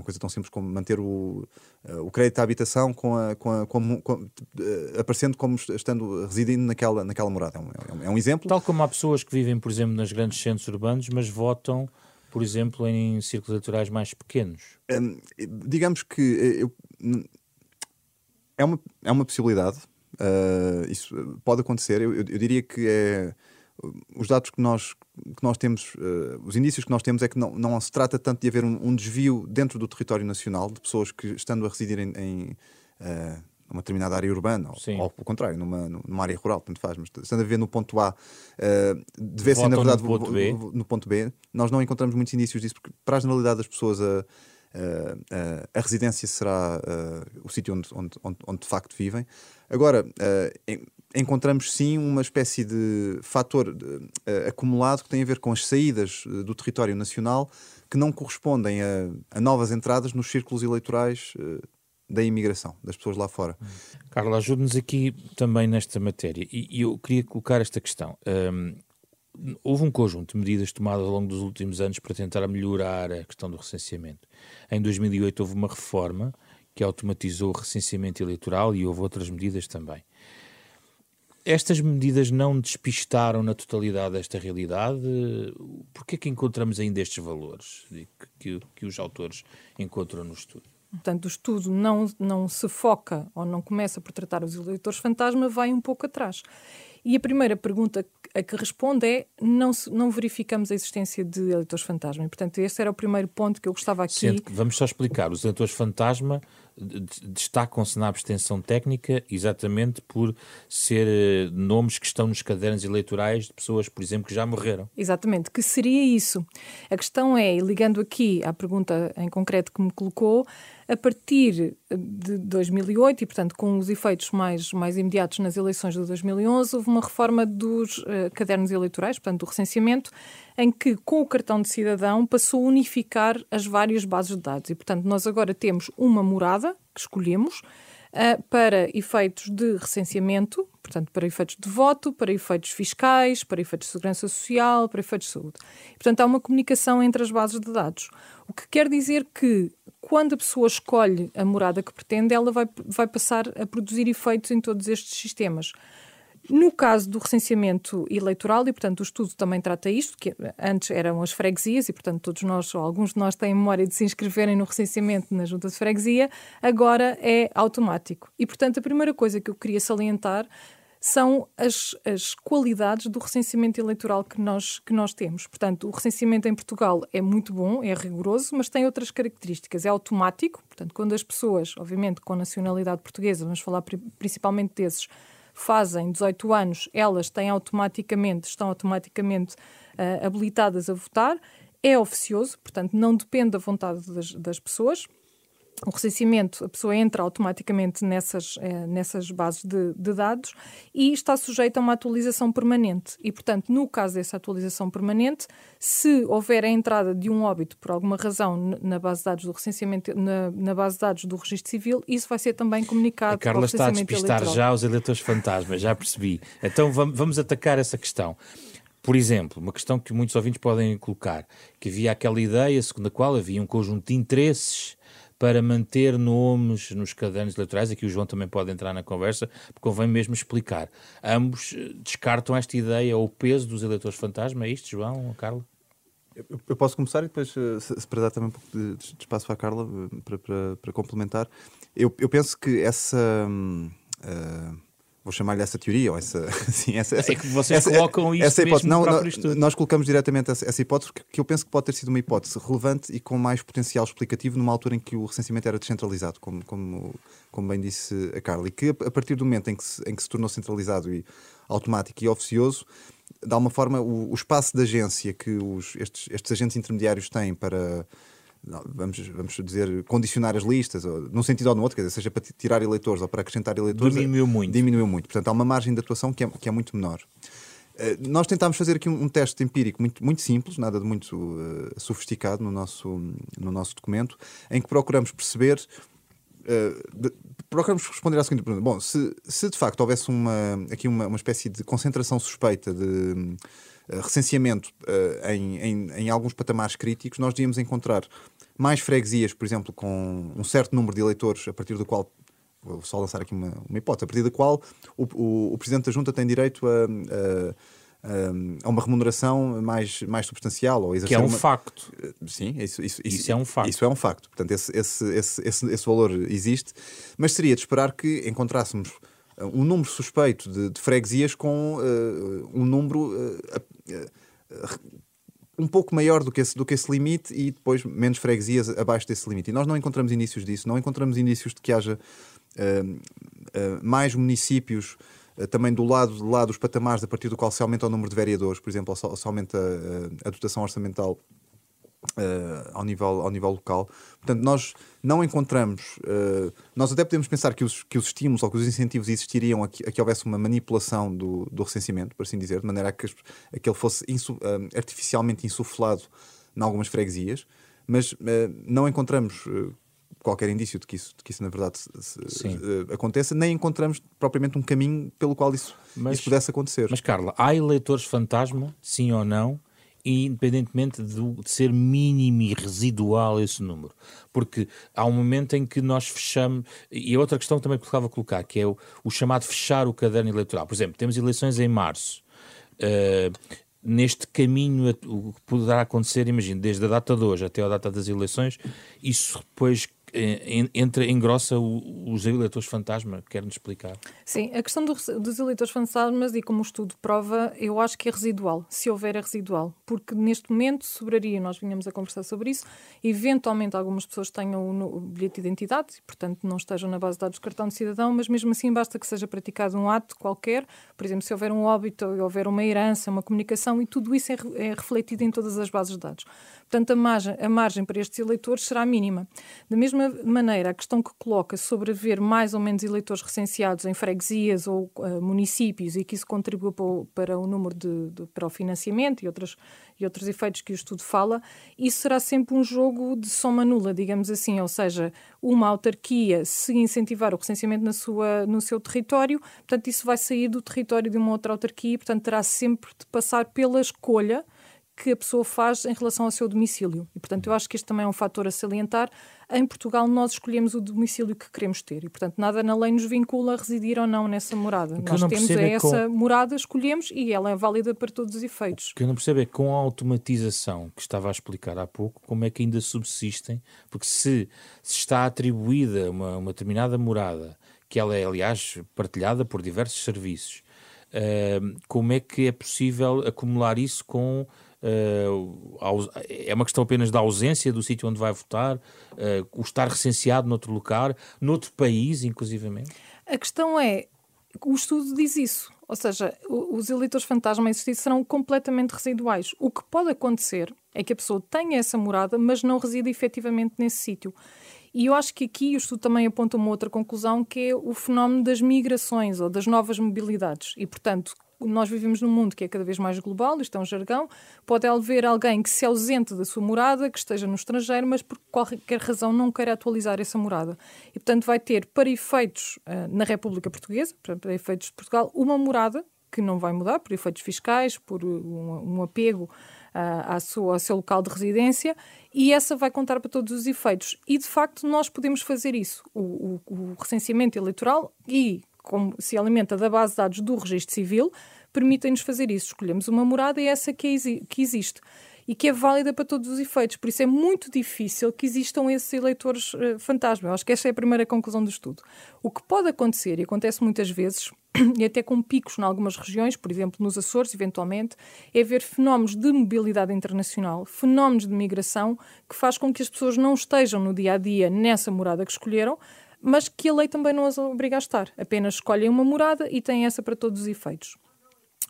uma coisa tão simples como manter o, uh, o crédito à habitação com a, com a, com, com, uh, aparecendo como estando residindo naquela, naquela morada. É um, é um, exemplo. Tal como há pessoas que vivem, por exemplo, nos grandes centros urbanos, mas votam, por exemplo, em círculos eleitorais mais pequenos. Um, digamos que eu, é, uma, é uma possibilidade. Uh, isso pode acontecer. Eu, eu diria que é os dados que nós, que nós temos, uh, os indícios que nós temos é que não, não se trata tanto de haver um, um desvio dentro do território nacional de pessoas que estando a residir em, em uh, uma determinada área urbana, ou, ou pelo contrário, numa, numa área rural, tanto faz, mas estando a viver no ponto A, uh, deve ser na verdade no ponto, B. no ponto B. Nós não encontramos muitos indícios disso, porque para a generalidade das pessoas a, a, a residência será o sítio onde, onde, onde, onde, de facto vivem. Agora, encontramos sim uma espécie de fator uh, acumulado que tem a ver com as saídas uh, do território nacional que não correspondem a, a novas entradas nos círculos eleitorais uh, da imigração, das pessoas lá fora. Carla, ajude-nos aqui também nesta matéria. E, e, eu queria colocar esta questão. Um, houve um conjunto de medidas tomadas ao longo dos últimos anos para tentar melhorar a questão do recenseamento. Em 2008 houve uma reforma que automatizou o recenseamento eleitoral e houve outras medidas também. Estas medidas não despistaram na totalidade esta realidade? Porquê é que encontramos ainda estes valores que, que, que os autores encontram no estudo? Portanto, o estudo não, não se foca ou não começa por tratar os eleitores fantasma, vai um pouco atrás. E a primeira pergunta a que responde é não, não verificamos a existência de eleitores fantasma. E, portanto, este era o primeiro ponto que eu gostava aqui. Que, vamos só explicar, os eleitores fantasma destacam-se na abstenção técnica exatamente por ser eh, nomes que estão nos cadernos eleitorais de pessoas, por exemplo, que já morreram. Exatamente, que seria isso? A questão é, ligando aqui à pergunta em concreto que me colocou, a partir de 2008 e, portanto, com os efeitos mais, mais imediatos nas eleições de 2011, houve uma reforma dos uh, cadernos eleitorais, portanto, do recenseamento, em que, com o cartão de cidadão, passou a unificar as várias bases de dados. E, portanto, nós agora temos uma morada que escolhemos uh, para efeitos de recenseamento, portanto, para efeitos de voto, para efeitos fiscais, para efeitos de segurança social, para efeitos de saúde. Portanto, há uma comunicação entre as bases de dados. O que quer dizer que, quando a pessoa escolhe a morada que pretende, ela vai, vai passar a produzir efeitos em todos estes sistemas. No caso do recenseamento eleitoral, e portanto o estudo também trata isto, que antes eram as freguesias, e portanto todos nós, ou alguns de nós têm memória de se inscreverem no recenseamento na junta de freguesia, agora é automático. E portanto a primeira coisa que eu queria salientar são as, as qualidades do recenseamento eleitoral que nós, que nós temos. Portanto, o recenseamento em Portugal é muito bom, é rigoroso, mas tem outras características. É automático, portanto, quando as pessoas, obviamente com nacionalidade portuguesa, vamos falar principalmente desses, fazem 18 anos, elas têm automaticamente, estão automaticamente uh, habilitadas a votar. É oficioso, portanto, não depende da vontade das, das pessoas o recenseamento, a pessoa entra automaticamente nessas, eh, nessas bases de, de, dados e está sujeita a uma atualização permanente. E, portanto, no caso dessa atualização permanente, se houver a entrada de um óbito por alguma razão na base de dados do recenseamento, na, na base de dados do registro civil, isso vai ser também comunicado. A Carla está a despistar eleitoral. já os eleitores fantasmas, já percebi. Então vamos, vamos atacar essa questão. Por exemplo, uma questão que muitos ouvintes podem colocar, que havia aquela ideia segundo a qual havia um conjunto de interesses para manter nomes nos cadernos eleitorais, aqui o João também pode entrar na conversa, porque convém mesmo explicar. Ambos eh, descartam esta ideia ou o peso dos eleitores fantasma, é isto, João Carla? Eu, eu, posso começar e depois, eh, se, se para dar também um pouco de, de espaço para a Carla, eh, para, para, para complementar. Eu, eu penso que essa. Uh, vou chamar-lhe essa teoria, ou essa, assim, essa, essa, é que vocês essa, colocam isso essa hipótese. Não, nós, nós colocamos diretamente essa, essa, hipótese, que eu penso que pode ter sido uma hipótese relevante e com mais potencial explicativo numa altura em que o recenseamento era descentralizado, como, como, como bem disse a Carla, e que a partir do momento em que se, em que se tornou centralizado e automático e oficioso, de alguma forma o, o espaço de agência que os, estes, estes agentes intermediários têm para vamos, vamos dizer, condicionar as listas, ou, num sentido ou no outro, quer dizer, seja para tirar eleitores ou para acrescentar eleitores. Diminuiu muito. Diminuiu muito. Portanto, há uma margem de atuação que é, que é muito menor. Uh, nós tentámos fazer aqui um, um, teste empírico muito, muito simples, nada de muito uh, sofisticado no nosso, no nosso documento, em que procuramos perceber. Uh, procuramos responder à seguinte pergunta: Bom, se, se de facto houvesse uma, aqui uma, uma espécie de concentração suspeita de eh, recenseamento uh, em, em, em, alguns patamares críticos, nós devíamos encontrar mais freguesias, por exemplo, com um certo número de eleitores, a partir do qual, vou só lançar aqui uma, uma hipótese, a partir da qual o, o, o Presidente da Junta tem direito a, a, a, uma remuneração mais, mais substancial. Ou que é um uma... facto. Eh, sim, isso, isso, isso, isso, é um facto. Isso é um facto. Portanto, esse, esse, esse, esse, esse valor existe, mas seria de esperar que encontrássemos um número suspeito de, de freguesias com uh, um número uh, uh, um pouco maior do que, esse, do que esse limite e depois menos freguesias abaixo desse limite. E nós não encontramos indícios disso, não encontramos indícios de que haja mais municípios também do lado, do lado dos patamares a partir do qual se aumenta o número de vereadores, por exemplo, ou se aumenta a, a dotação orçamental Uh, ao, nível, ao nível local. Portanto, nós não encontramos. Uh, nós até podemos pensar que os, que os estímulos ou que os incentivos existiriam a que, a que houvesse uma manipulação do, do recenseamento, por assim dizer, de maneira a que, a que ele fosse insu, uh, artificialmente insuflado em algumas freguesias, mas não encontramos. Qualquer indício de que isso, de que isso na verdade se, aconteça, nem encontramos propriamente um caminho pelo qual isso, mas, isso pudesse acontecer. Mas, Carla, há eleitores fantasma, sim ou não, independentemente de, ser mínimo e residual esse número. Porque há um momento em que nós fechamos. E outra questão que também colocava a colocar, que é o, o, chamado fechar o caderno eleitoral. Por exemplo, temos eleições em março. Uh, neste caminho, o que poderá acontecer, imagino, desde a data de hoje até a data das eleições, isso depois entra, engrossa os eleitores fantasma? Quer-nos explicar? Sim, a questão do, dos eleitores fantasmas, e como o estudo prova, eu acho que é residual, se houver é residual, porque neste momento sobraria, nós vinhamos a conversar sobre isso, eventualmente algumas pessoas tenham o, o bilhete de identidade, portanto não estejam na base de dados do cartão de cidadão, mas mesmo assim basta que seja praticado um ato qualquer, por exemplo, se houver um óbito, houver uma herança, uma comunicação, e tudo isso é, é refletido em todas as bases de dados. Portanto, a margem, a margem para estes eleitores será mínima. Da mesma maneira, a questão que coloca sobre haver mais ou menos eleitores recenseados em freguesias ou uh, municípios e que isso contribua para o, para o número de, de, para o financiamento e, outras, e outros efeitos que o estudo fala, isso será sempre um jogo de soma nula, digamos assim, ou seja, uma autarquia se incentivar o recenseamento na sua, no seu território, portanto, isso vai sair do território de uma outra autarquia, portanto, terá sempre de passar pela escolha que a pessoa faz em relação ao seu domicílio. E, portanto, eu acho que este também é um fator a salientar. Em Portugal, nós escolhemos o domicílio que queremos ter e, portanto, nada na lei nos vincula a residir ou não nessa morada. Nós temos é, essa com... morada, escolhemos e ela é válida para todos os efeitos. O que eu não percebo é com a automatização que estava a explicar há pouco, como é que ainda subsistem, porque se, se está atribuída uma, uma determinada morada, que ela é, aliás, partilhada por diversos serviços, uh, como é que é possível acumular isso com é uma questão apenas da ausência do sítio onde vai votar, uh, o estar recenseado noutro lugar, noutro país, inclusivamente? A questão é, o estudo diz isso, ou seja, os eleitores fantasma existir serão completamente residuais. O que pode acontecer é que a pessoa tenha essa morada, mas não resida efetivamente nesse sítio. E eu acho que aqui o estudo também aponta uma outra conclusão, que é o fenómeno das migrações ou das novas mobilidades. E, portanto, nós vivemos num mundo que é cada vez mais global, isto é um jargão, pode haver alguém que se ausente da sua morada, que esteja no estrangeiro, mas por qualquer razão não queira atualizar essa morada. E, portanto, vai ter, para efeitos uh, na República Portuguesa, para efeitos de Portugal, uma morada que não vai mudar, por efeitos fiscais, por um, um apego uh, à sua, ao seu local de residência, e essa vai contar para todos os efeitos. E, de facto, nós podemos fazer isso. O, o, o recenseamento eleitoral e como se alimenta da base de dados do registro civil, permitem-nos fazer isso. Escolhemos uma morada e essa que, que existe e que é válida para todos os efeitos. Por isso é muito difícil que existam esses eleitores uh, fantasma. Eu acho que esta é a primeira conclusão do estudo. O que pode acontecer, e acontece muitas vezes, e até com picos em algumas regiões, por exemplo nos Açores, eventualmente, é ver fenómenos de mobilidade internacional, fenómenos de migração, que faz com que as pessoas não estejam no dia a dia nessa morada que escolheram, mas que a lei também não as obriga a estar. Apenas escolhem uma morada e têm essa para todos os efeitos.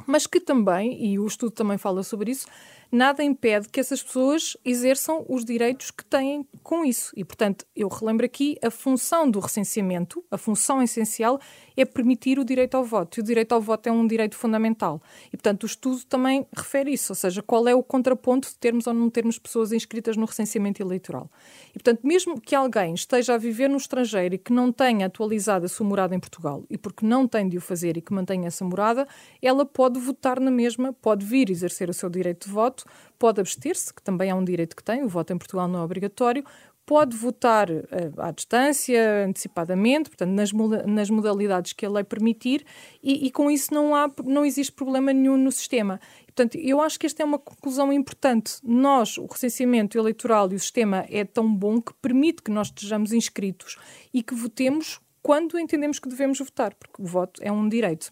Mas que também, e o estudo também fala sobre isso, nada impede que essas pessoas exerçam os direitos que têm com isso. E, portanto, eu relembro aqui a função do recenseamento, a função essencial é permitir o direito ao voto. E o direito ao voto é um direito fundamental. E, portanto, o estudo também refere isso, ou seja, qual é o contraponto de termos ou não termos pessoas inscritas no recenseamento eleitoral. E, portanto, mesmo que alguém esteja a viver no estrangeiro e que não tenha atualizado a sua morada em Portugal, e porque não tem de o fazer e que mantenha essa morada, ela pode votar na mesma, pode vir exercer o seu direito de voto, pode abster-se, que também é um direito que tem, o voto em Portugal não é obrigatório, pode votar uh, à distância, antecipadamente, portanto, nas, nas modalidades que a lei permitir, e, e, com isso não, há, não existe problema nenhum no sistema. Portanto, eu acho que esta é uma conclusão importante. Nós, o recenseamento eleitoral e o sistema é tão bom que permite que nós estejamos inscritos e que votemos quando entendemos que devemos votar, porque o voto é um direito.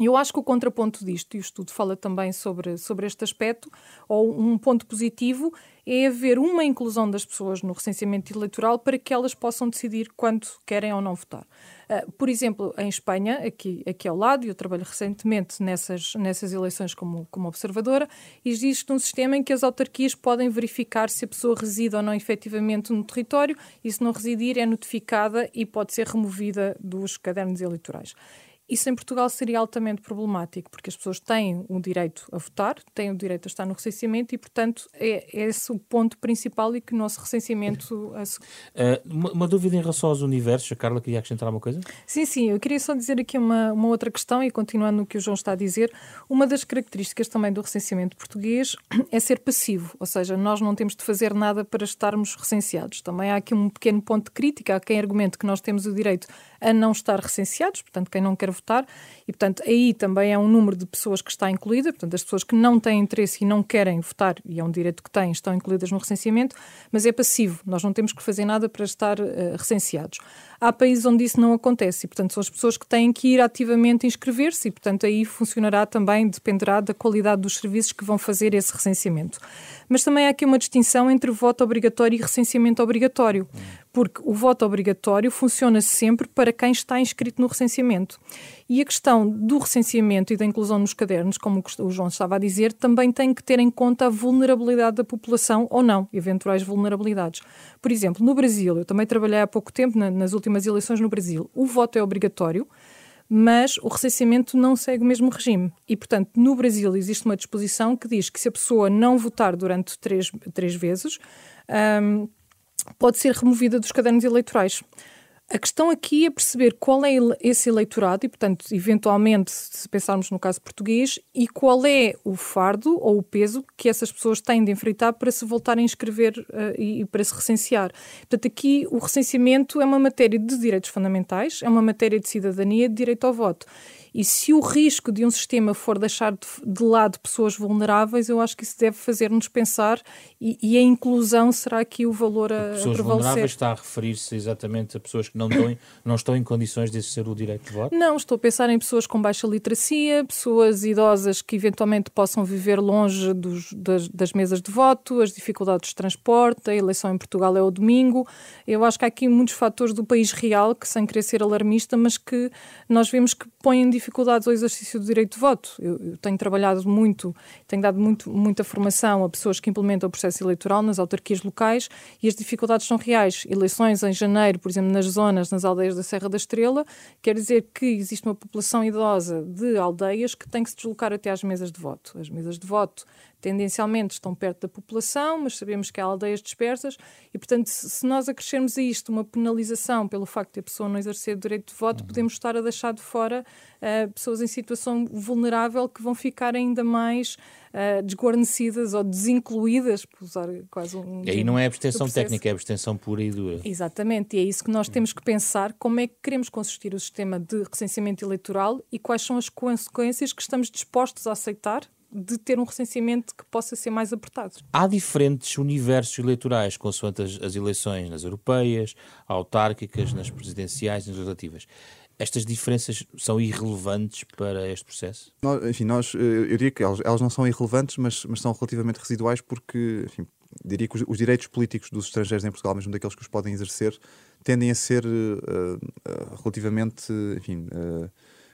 Eu acho que o contraponto disto, e o estudo fala também sobre, sobre este aspecto, ou um ponto positivo, é haver uma inclusão das pessoas no recenseamento eleitoral para que elas possam decidir quando querem ou não votar. Uh, por exemplo, em Espanha, aqui, aqui ao lado, eu trabalho recentemente nessas, nessas eleições como, como observadora, existe um sistema em que as autarquias podem verificar se a pessoa reside ou não efetivamente no território e, se não residir, é notificada e pode ser removida dos cadernos eleitorais. Isso em Portugal seria altamente problemático, porque as pessoas têm o direito a votar, têm o direito a estar no recenseamento e, portanto, é, é esse o ponto principal e que o nosso recenseamento. Uh, uma, uma, dúvida em relação aos universos, a Carla queria acrescentar alguma coisa? Sim, sim, eu queria só dizer aqui uma, uma outra questão e continuando no que o João está a dizer, uma das características também do recenseamento português é ser passivo, ou seja, nós não temos de fazer nada para estarmos recenseados. Também há aqui um pequeno ponto de crítica, há quem argumente que nós temos o direito a não estar recenseados, portanto, quem não quer votar, e portanto aí também é um número de pessoas que está incluída, portanto as pessoas que não têm interesse e não querem votar, e é um direito que têm, estão incluídas no recenseamento, mas é passivo, nós não temos que fazer nada para estar uh, recenseados. Há países onde isso não acontece e, portanto, são as pessoas que têm que ir ativamente inscrever-se e, portanto, aí funcionará também, dependerá da qualidade dos serviços que vão fazer esse recenseamento. Mas também há aqui uma distinção entre voto obrigatório e recenseamento obrigatório, porque o voto obrigatório funciona sempre para quem está inscrito no recenseamento. E a questão do recenseamento e da inclusão nos cadernos, como o João estava a dizer, também tem que ter em conta a vulnerabilidade da população ou não, eventuais vulnerabilidades. Por exemplo, no Brasil, eu também trabalhei há pouco tempo nas últimas eleições no Brasil, o voto é obrigatório, mas o recenseamento não segue o mesmo regime. E, portanto, no Brasil existe uma disposição que diz que se a pessoa não votar durante três, três vezes, um, pode ser removida dos cadernos eleitorais. A questão aqui é perceber qual é esse eleitorado e, portanto, eventualmente, se pensarmos no caso português, e qual é o fardo ou o peso que essas pessoas têm de enfrentar para se voltarem a inscrever uh, e para se recensear. Portanto, aqui o recenseamento é uma matéria de direitos fundamentais, é uma matéria de cidadania, de direito ao voto. E se o risco de um sistema for deixar de, de lado pessoas vulneráveis, eu acho que isso deve fazer-nos pensar e, e, a inclusão será aqui o valor a, pessoas a prevalecer. vulneráveis está a referir-se exatamente a pessoas que não, dão, não estão em condições de exercer o direito de voto? Não, estou a pensar em pessoas com baixa literacia, pessoas idosas que eventualmente possam viver longe dos, das, das mesas de voto, as dificuldades de transporte, a eleição em Portugal é o domingo. Eu acho que há aqui muitos fatores do país real que, sem querer ser alarmista, mas que nós vemos que põem em dificuldades ao exercício do direito de voto. Eu, eu, tenho trabalhado muito, tenho dado muito, muita formação a pessoas que implementam o processo eleitoral nas autarquias locais e as dificuldades são reais. Eleições em janeiro, por exemplo, nas zonas, nas aldeias da Serra da Estrela, quer dizer que existe uma população idosa de aldeias que tem que se deslocar até às mesas de voto. As mesas de voto tendencialmente estão perto da população, mas sabemos que há aldeias dispersas e, portanto, se nós acrescermos a isto uma penalização pelo facto de a pessoa não exercer o direito de voto, uhum. podemos estar a deixar de fora uh, pessoas em situação vulnerável que vão ficar ainda mais uh, desguarnecidas ou desincluídas, por usar quase um. E aí não é abstenção técnica, é abstenção pura e dura. Exatamente, e é isso que nós temos que pensar: como é que queremos consistir o sistema de recenseamento eleitoral e quais são as consequências que estamos dispostos a aceitar de ter um recenseamento que possa ser mais apertado. Há diferentes universos eleitorais, consoante as, as eleições nas europeias, autárquicas, nas presidenciais, nas legislativas. Estas diferenças são irrelevantes para este processo? Nós, enfim, nós, eh, eu diria que elas, elas não são irrelevantes, mas, mas, são relativamente residuais porque, enfim, diria que os, os, direitos políticos dos estrangeiros em Portugal, mesmo daqueles que os podem exercer, tendem a ser uh, uh, relativamente, enfim, uh,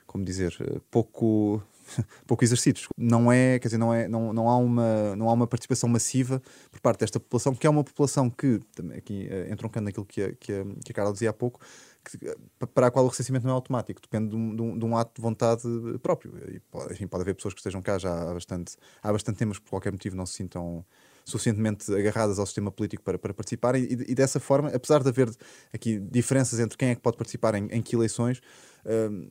como dizer, pouco pouco exercidos. Não é, quer dizer, não, é, não, não, há uma, não há uma participação massiva por parte desta população, que é uma população que, aqui uh, entroncando naquilo que a, que, a, que a Carla dizia há pouco, que, eh, para a qual o recenseamento não é automático, depende de um, de um, de um ato de vontade próprio. E pode, enfim, pode haver pessoas que estejam cá já há bastante, há bastante tempo, mas por qualquer motivo não se sintam suficientemente agarradas ao sistema político para, para participarem e, e, dessa forma, apesar de haver aqui diferenças entre quem é que pode participar em, em que eleições, uh,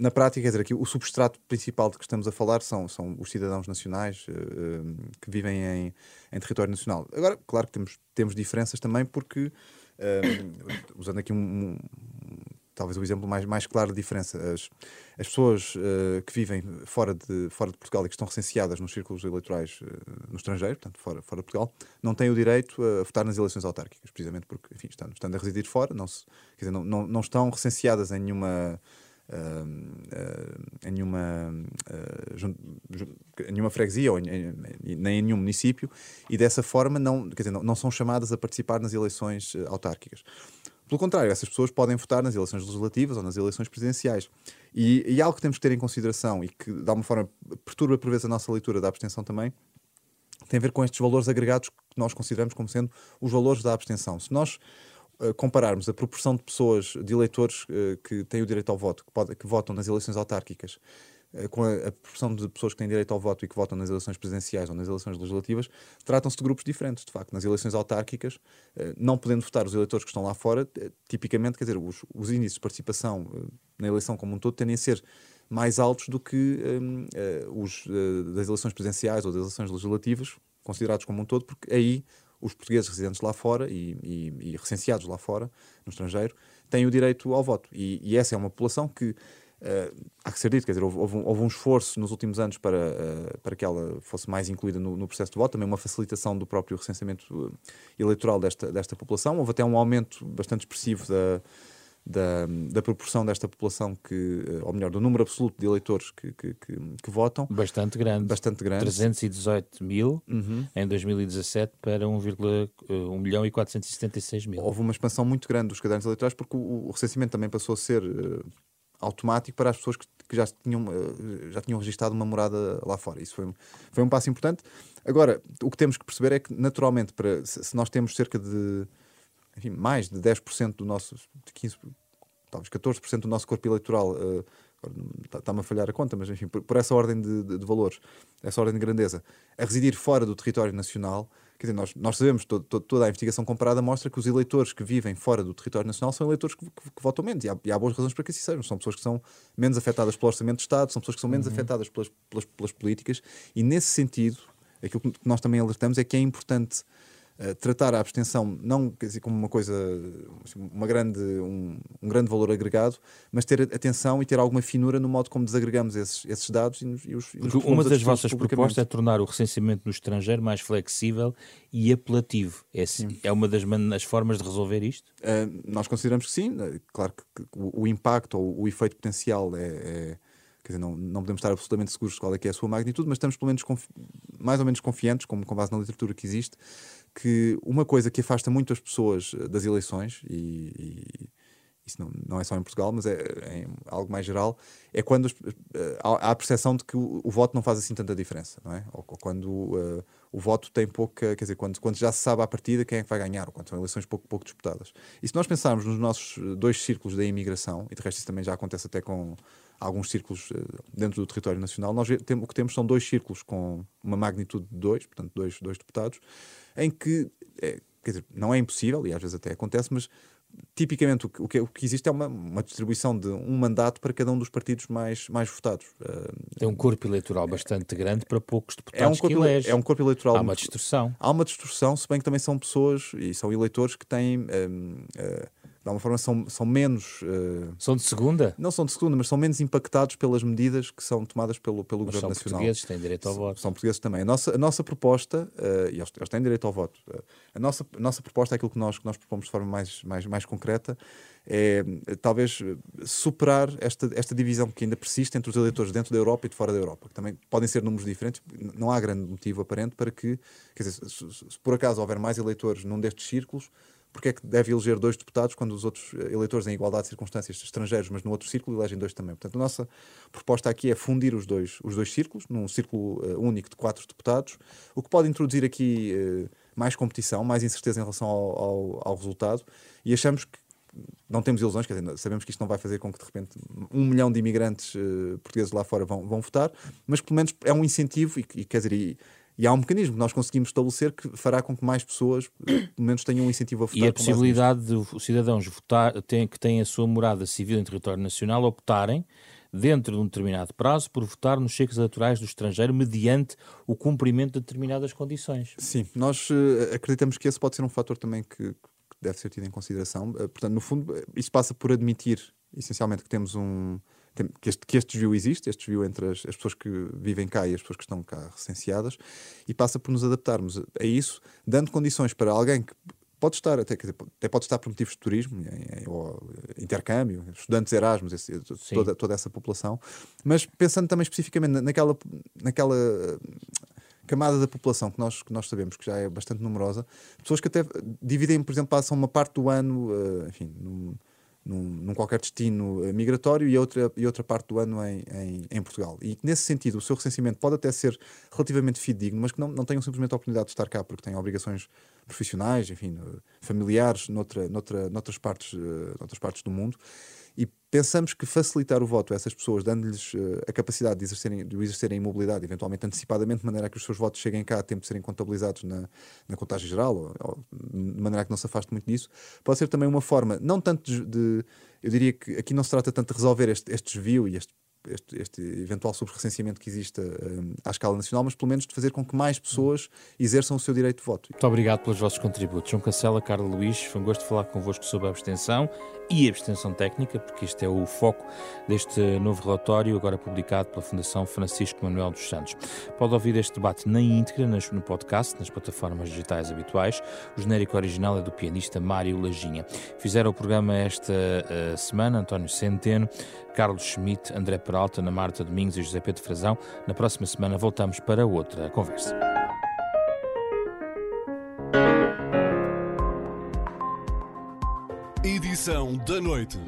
na prática, quer dizer, aqui o substrato principal de que estamos a falar são, são os cidadãos nacionais uh, que vivem em, em, território nacional. Agora, claro que temos, temos diferenças também porque, uh, usando aqui um, um, talvez o exemplo mais, mais claro de diferença, as, as pessoas uh, que vivem fora de, fora de Portugal e que estão recenseadas nos círculos eleitorais no estrangeiro, portanto, fora, fora de Portugal, não têm o direito a votar nas eleições autárquicas, precisamente porque, enfim, estando, estando a residir fora, não, se, quer dizer, não, não, não estão recenseadas em nenhuma em, nenhuma, em nenhuma freguesia ou em, em, nem em nenhum município e dessa forma não, quer dizer, não, não são chamadas a participar nas eleições eh, autárquicas. Pelo contrário, essas pessoas podem votar nas eleições legislativas ou nas eleições presidenciais. E, e algo que temos que ter em consideração e que, de alguma forma, perturba por vezes a nossa leitura da abstenção também, tem a ver com estes valores agregados que nós consideramos como sendo os valores da abstenção. Se nós compararmos a proporção de pessoas, de eleitores uh, que têm o direito ao voto, que, pode, que votam nas eleições autárquicas, uh, com a, a, proporção de pessoas que têm direito ao voto e que votam nas eleições presidenciais ou nas eleições legislativas, tratam-se de grupos diferentes, de facto. Nas eleições autárquicas, uh, não podendo votar os eleitores que estão lá fora, tipicamente, quer dizer, os, os índices de participação na eleição como um todo tendem a ser mais altos do que um, os das eleições presidenciais ou das eleições legislativas, considerados como um todo, porque aí os portugueses residentes lá fora e, e, e, recenseados lá fora, no estrangeiro, têm o direito ao voto. E, e essa é uma população que, Uh, há que ser dito, quer dizer, houve, houve, um, houve um, esforço nos últimos anos para, uh, para que ela fosse mais incluída no, no, processo de voto, também uma facilitação do próprio recenseamento eleitoral desta, desta população. Houve até um aumento bastante expressivo da, da, da proporção desta população que, eh, ou melhor, do número absoluto de eleitores que, que, que, que votam. Bastante grande. Bastante grande. 318 mil uhum. em 2017 para 1, 1 milhão e 476 mil. Houve uma expansão muito grande dos cadernos eleitorais porque o, o recenseamento também passou a ser uh, automático para as pessoas que, que já, tinham, uh, já tinham registrado uma morada lá fora. Isso foi, foi um passo importante. Agora, o que temos que perceber é que, naturalmente, para, se, se nós temos cerca de enfim, mais de 10% do nosso, de 15, talvez 14% do nosso corpo eleitoral, uh, está-me a falhar a conta, mas enfim, por, por essa ordem de, de, de, valores, essa ordem de grandeza, a residir fora do território nacional, quer dizer, nós, nós sabemos, todo, todo, toda a investigação comparada mostra que os eleitores que vivem fora do território nacional são eleitores que, que, que votam menos, e há, e há, boas razões para que assim sejam. São pessoas que são menos afetadas pelo orçamento de Estado, são pessoas que são menos uhum. afetadas pelas, pelas, pelas políticas, e nesse sentido, aquilo que nós também alertamos é que é importante tratar a abstenção não quer dizer, como uma coisa, assim, uma grande, um, um, grande valor agregado, mas ter atenção e ter alguma finura no modo como desagregamos esses, esses dados e, nos, e os, e os Uma das vossas propostas é tornar o recenseamento no estrangeiro mais flexível e apelativo. É, é uma das as formas de resolver isto? Uh, nós consideramos que sim. Claro que, o, o, impacto ou o efeito potencial é, é dizer, não, não podemos estar absolutamente seguros de qual é que é a sua magnitude, mas estamos pelo menos mais ou menos confiantes, como com base na literatura que existe, que uma coisa que afasta muito as pessoas eh, das eleições, e, e isso não, não é só em Portugal, mas é, é algo mais geral, é quando eh, há a percepção de que o, o, voto não faz assim tanta diferença, não é? Ou, ou quando uh, o voto tem pouca, quer dizer, quando, quando já se sabe à partida quem é que vai ganhar, ou quando são eleições pouco, pouco disputadas. E se nós pensarmos nos nossos dois círculos da imigração, e de resto isso também já acontece até com alguns círculos dentro do território nacional, nós o que temos são dois círculos com uma magnitude de dois, portanto, dois, dois deputados, em que, é, quer dizer, não é impossível, e às vezes até acontece, mas tipicamente o que, o que, existe é uma, uma, distribuição de um mandato para cada um dos partidos mais, mais votados. Tem um corpo eleitoral bastante grande para poucos deputados é um corpo, que elege. É um corpo eleitoral. Há uma distorção. Há uma distorção, se bem que também são pessoas e são eleitores que têm. Um, uh, de alguma forma são, são menos. Uh, são de segunda? Não são de segunda, mas são menos impactados pelas medidas que são tomadas pelo, pelo mas Governo são Nacional. portugueses, têm direito ao voto. São portugueses também. A nossa, a nossa proposta, uh, e eles, eles, têm direito ao voto, uh, a, nossa, a nossa proposta é aquilo que nós, que nós propomos de forma mais, mais, mais concreta, é talvez superar esta, esta divisão que ainda persiste entre os eleitores dentro da Europa e de fora da Europa, que também podem ser números diferentes, não há grande motivo aparente para que, quer dizer, se, se, se por acaso houver mais eleitores num destes círculos, porque é que deve eleger dois deputados quando os outros eh, eleitores, em igualdade de circunstâncias, estrangeiros, mas no outro círculo, elegem dois também? Portanto, a nossa proposta aqui é fundir os dois, os dois círculos, num círculo uh, único de quatro deputados, o que pode introduzir aqui uh, mais competição, mais incerteza em relação ao, ao, ao, resultado, e achamos que não temos ilusões, quer dizer, sabemos que isto não vai fazer com que de repente um milhão de imigrantes uh, portugueses lá fora vão, vão votar, mas pelo menos é um incentivo e, e quer dizer, e, e há um mecanismo que nós conseguimos estabelecer que fará com que mais pessoas, pelo menos, tenham um incentivo a votar. E a possibilidade de os cidadãos votar, têm, que têm a sua morada civil em território nacional optarem, dentro de um determinado prazo, por votar nos cheques eleitorais do estrangeiro mediante o cumprimento de determinadas condições. Sim, nós uh, acreditamos que esse pode ser um fator também que, que deve ser tido em consideração. Uh, portanto, no fundo, isso passa por admitir, essencialmente, que temos um que este, que este desvio existe, este desvio entre as, as, pessoas que vivem cá e as pessoas que estão cá recenseadas, e passa por nos adaptarmos a isso, dando condições para alguém que pode estar, até, dizer, até pode estar por motivos de turismo, ou intercâmbio, estudantes Erasmus, esse, toda, toda essa população, mas pensando também especificamente naquela, naquela camada da população que nós, que nós sabemos que já é bastante numerosa, pessoas que até dividem, por exemplo, passam uma parte do ano, eh, enfim, num, num, num, qualquer destino eh, migratório e outra, e outra parte do ano em, em, em, Portugal. E nesse sentido, o seu recenseamento pode até ser relativamente fidedigno, mas que não, não tenham simplesmente a oportunidade de estar cá porque têm obrigações profissionais, enfim, eh, familiares noutra, noutra, noutras, partes, uh, noutras partes do mundo. E pensamos que facilitar o voto a essas pessoas, dando-lhes uh, a capacidade de exercerem, de exercerem a imobilidade, eventualmente antecipadamente, de maneira que os seus votos cheguem cá a tempo de serem contabilizados na, na contagem geral, ou, ou, de maneira que não se afaste muito disso, pode ser também uma forma, não tanto de, de eu diria que aqui não se trata tanto de resolver este, este desvio e este este, este eventual subrecenseamento que exista à escala nacional, mas pelo menos de fazer com que mais pessoas exerçam o seu direito de voto. Muito obrigado pelos vossos contributos. João Cancela, Carlos Luís, foi um gosto falar convosco sobre a abstenção e a abstenção técnica, porque este é o foco deste novo relatório, agora publicado pela Fundação Francisco Manuel dos Santos. Pode ouvir este debate na íntegra no podcast, nas plataformas digitais habituais. O genérico original é do pianista Mário Lajinha. Fizeram o programa esta uh, semana António Centeno, Carlos Schmidt, André Peralta, Ana Marta Domingos e José Pedro Frazão. Na próxima semana voltamos para outra conversa. Edição da noite.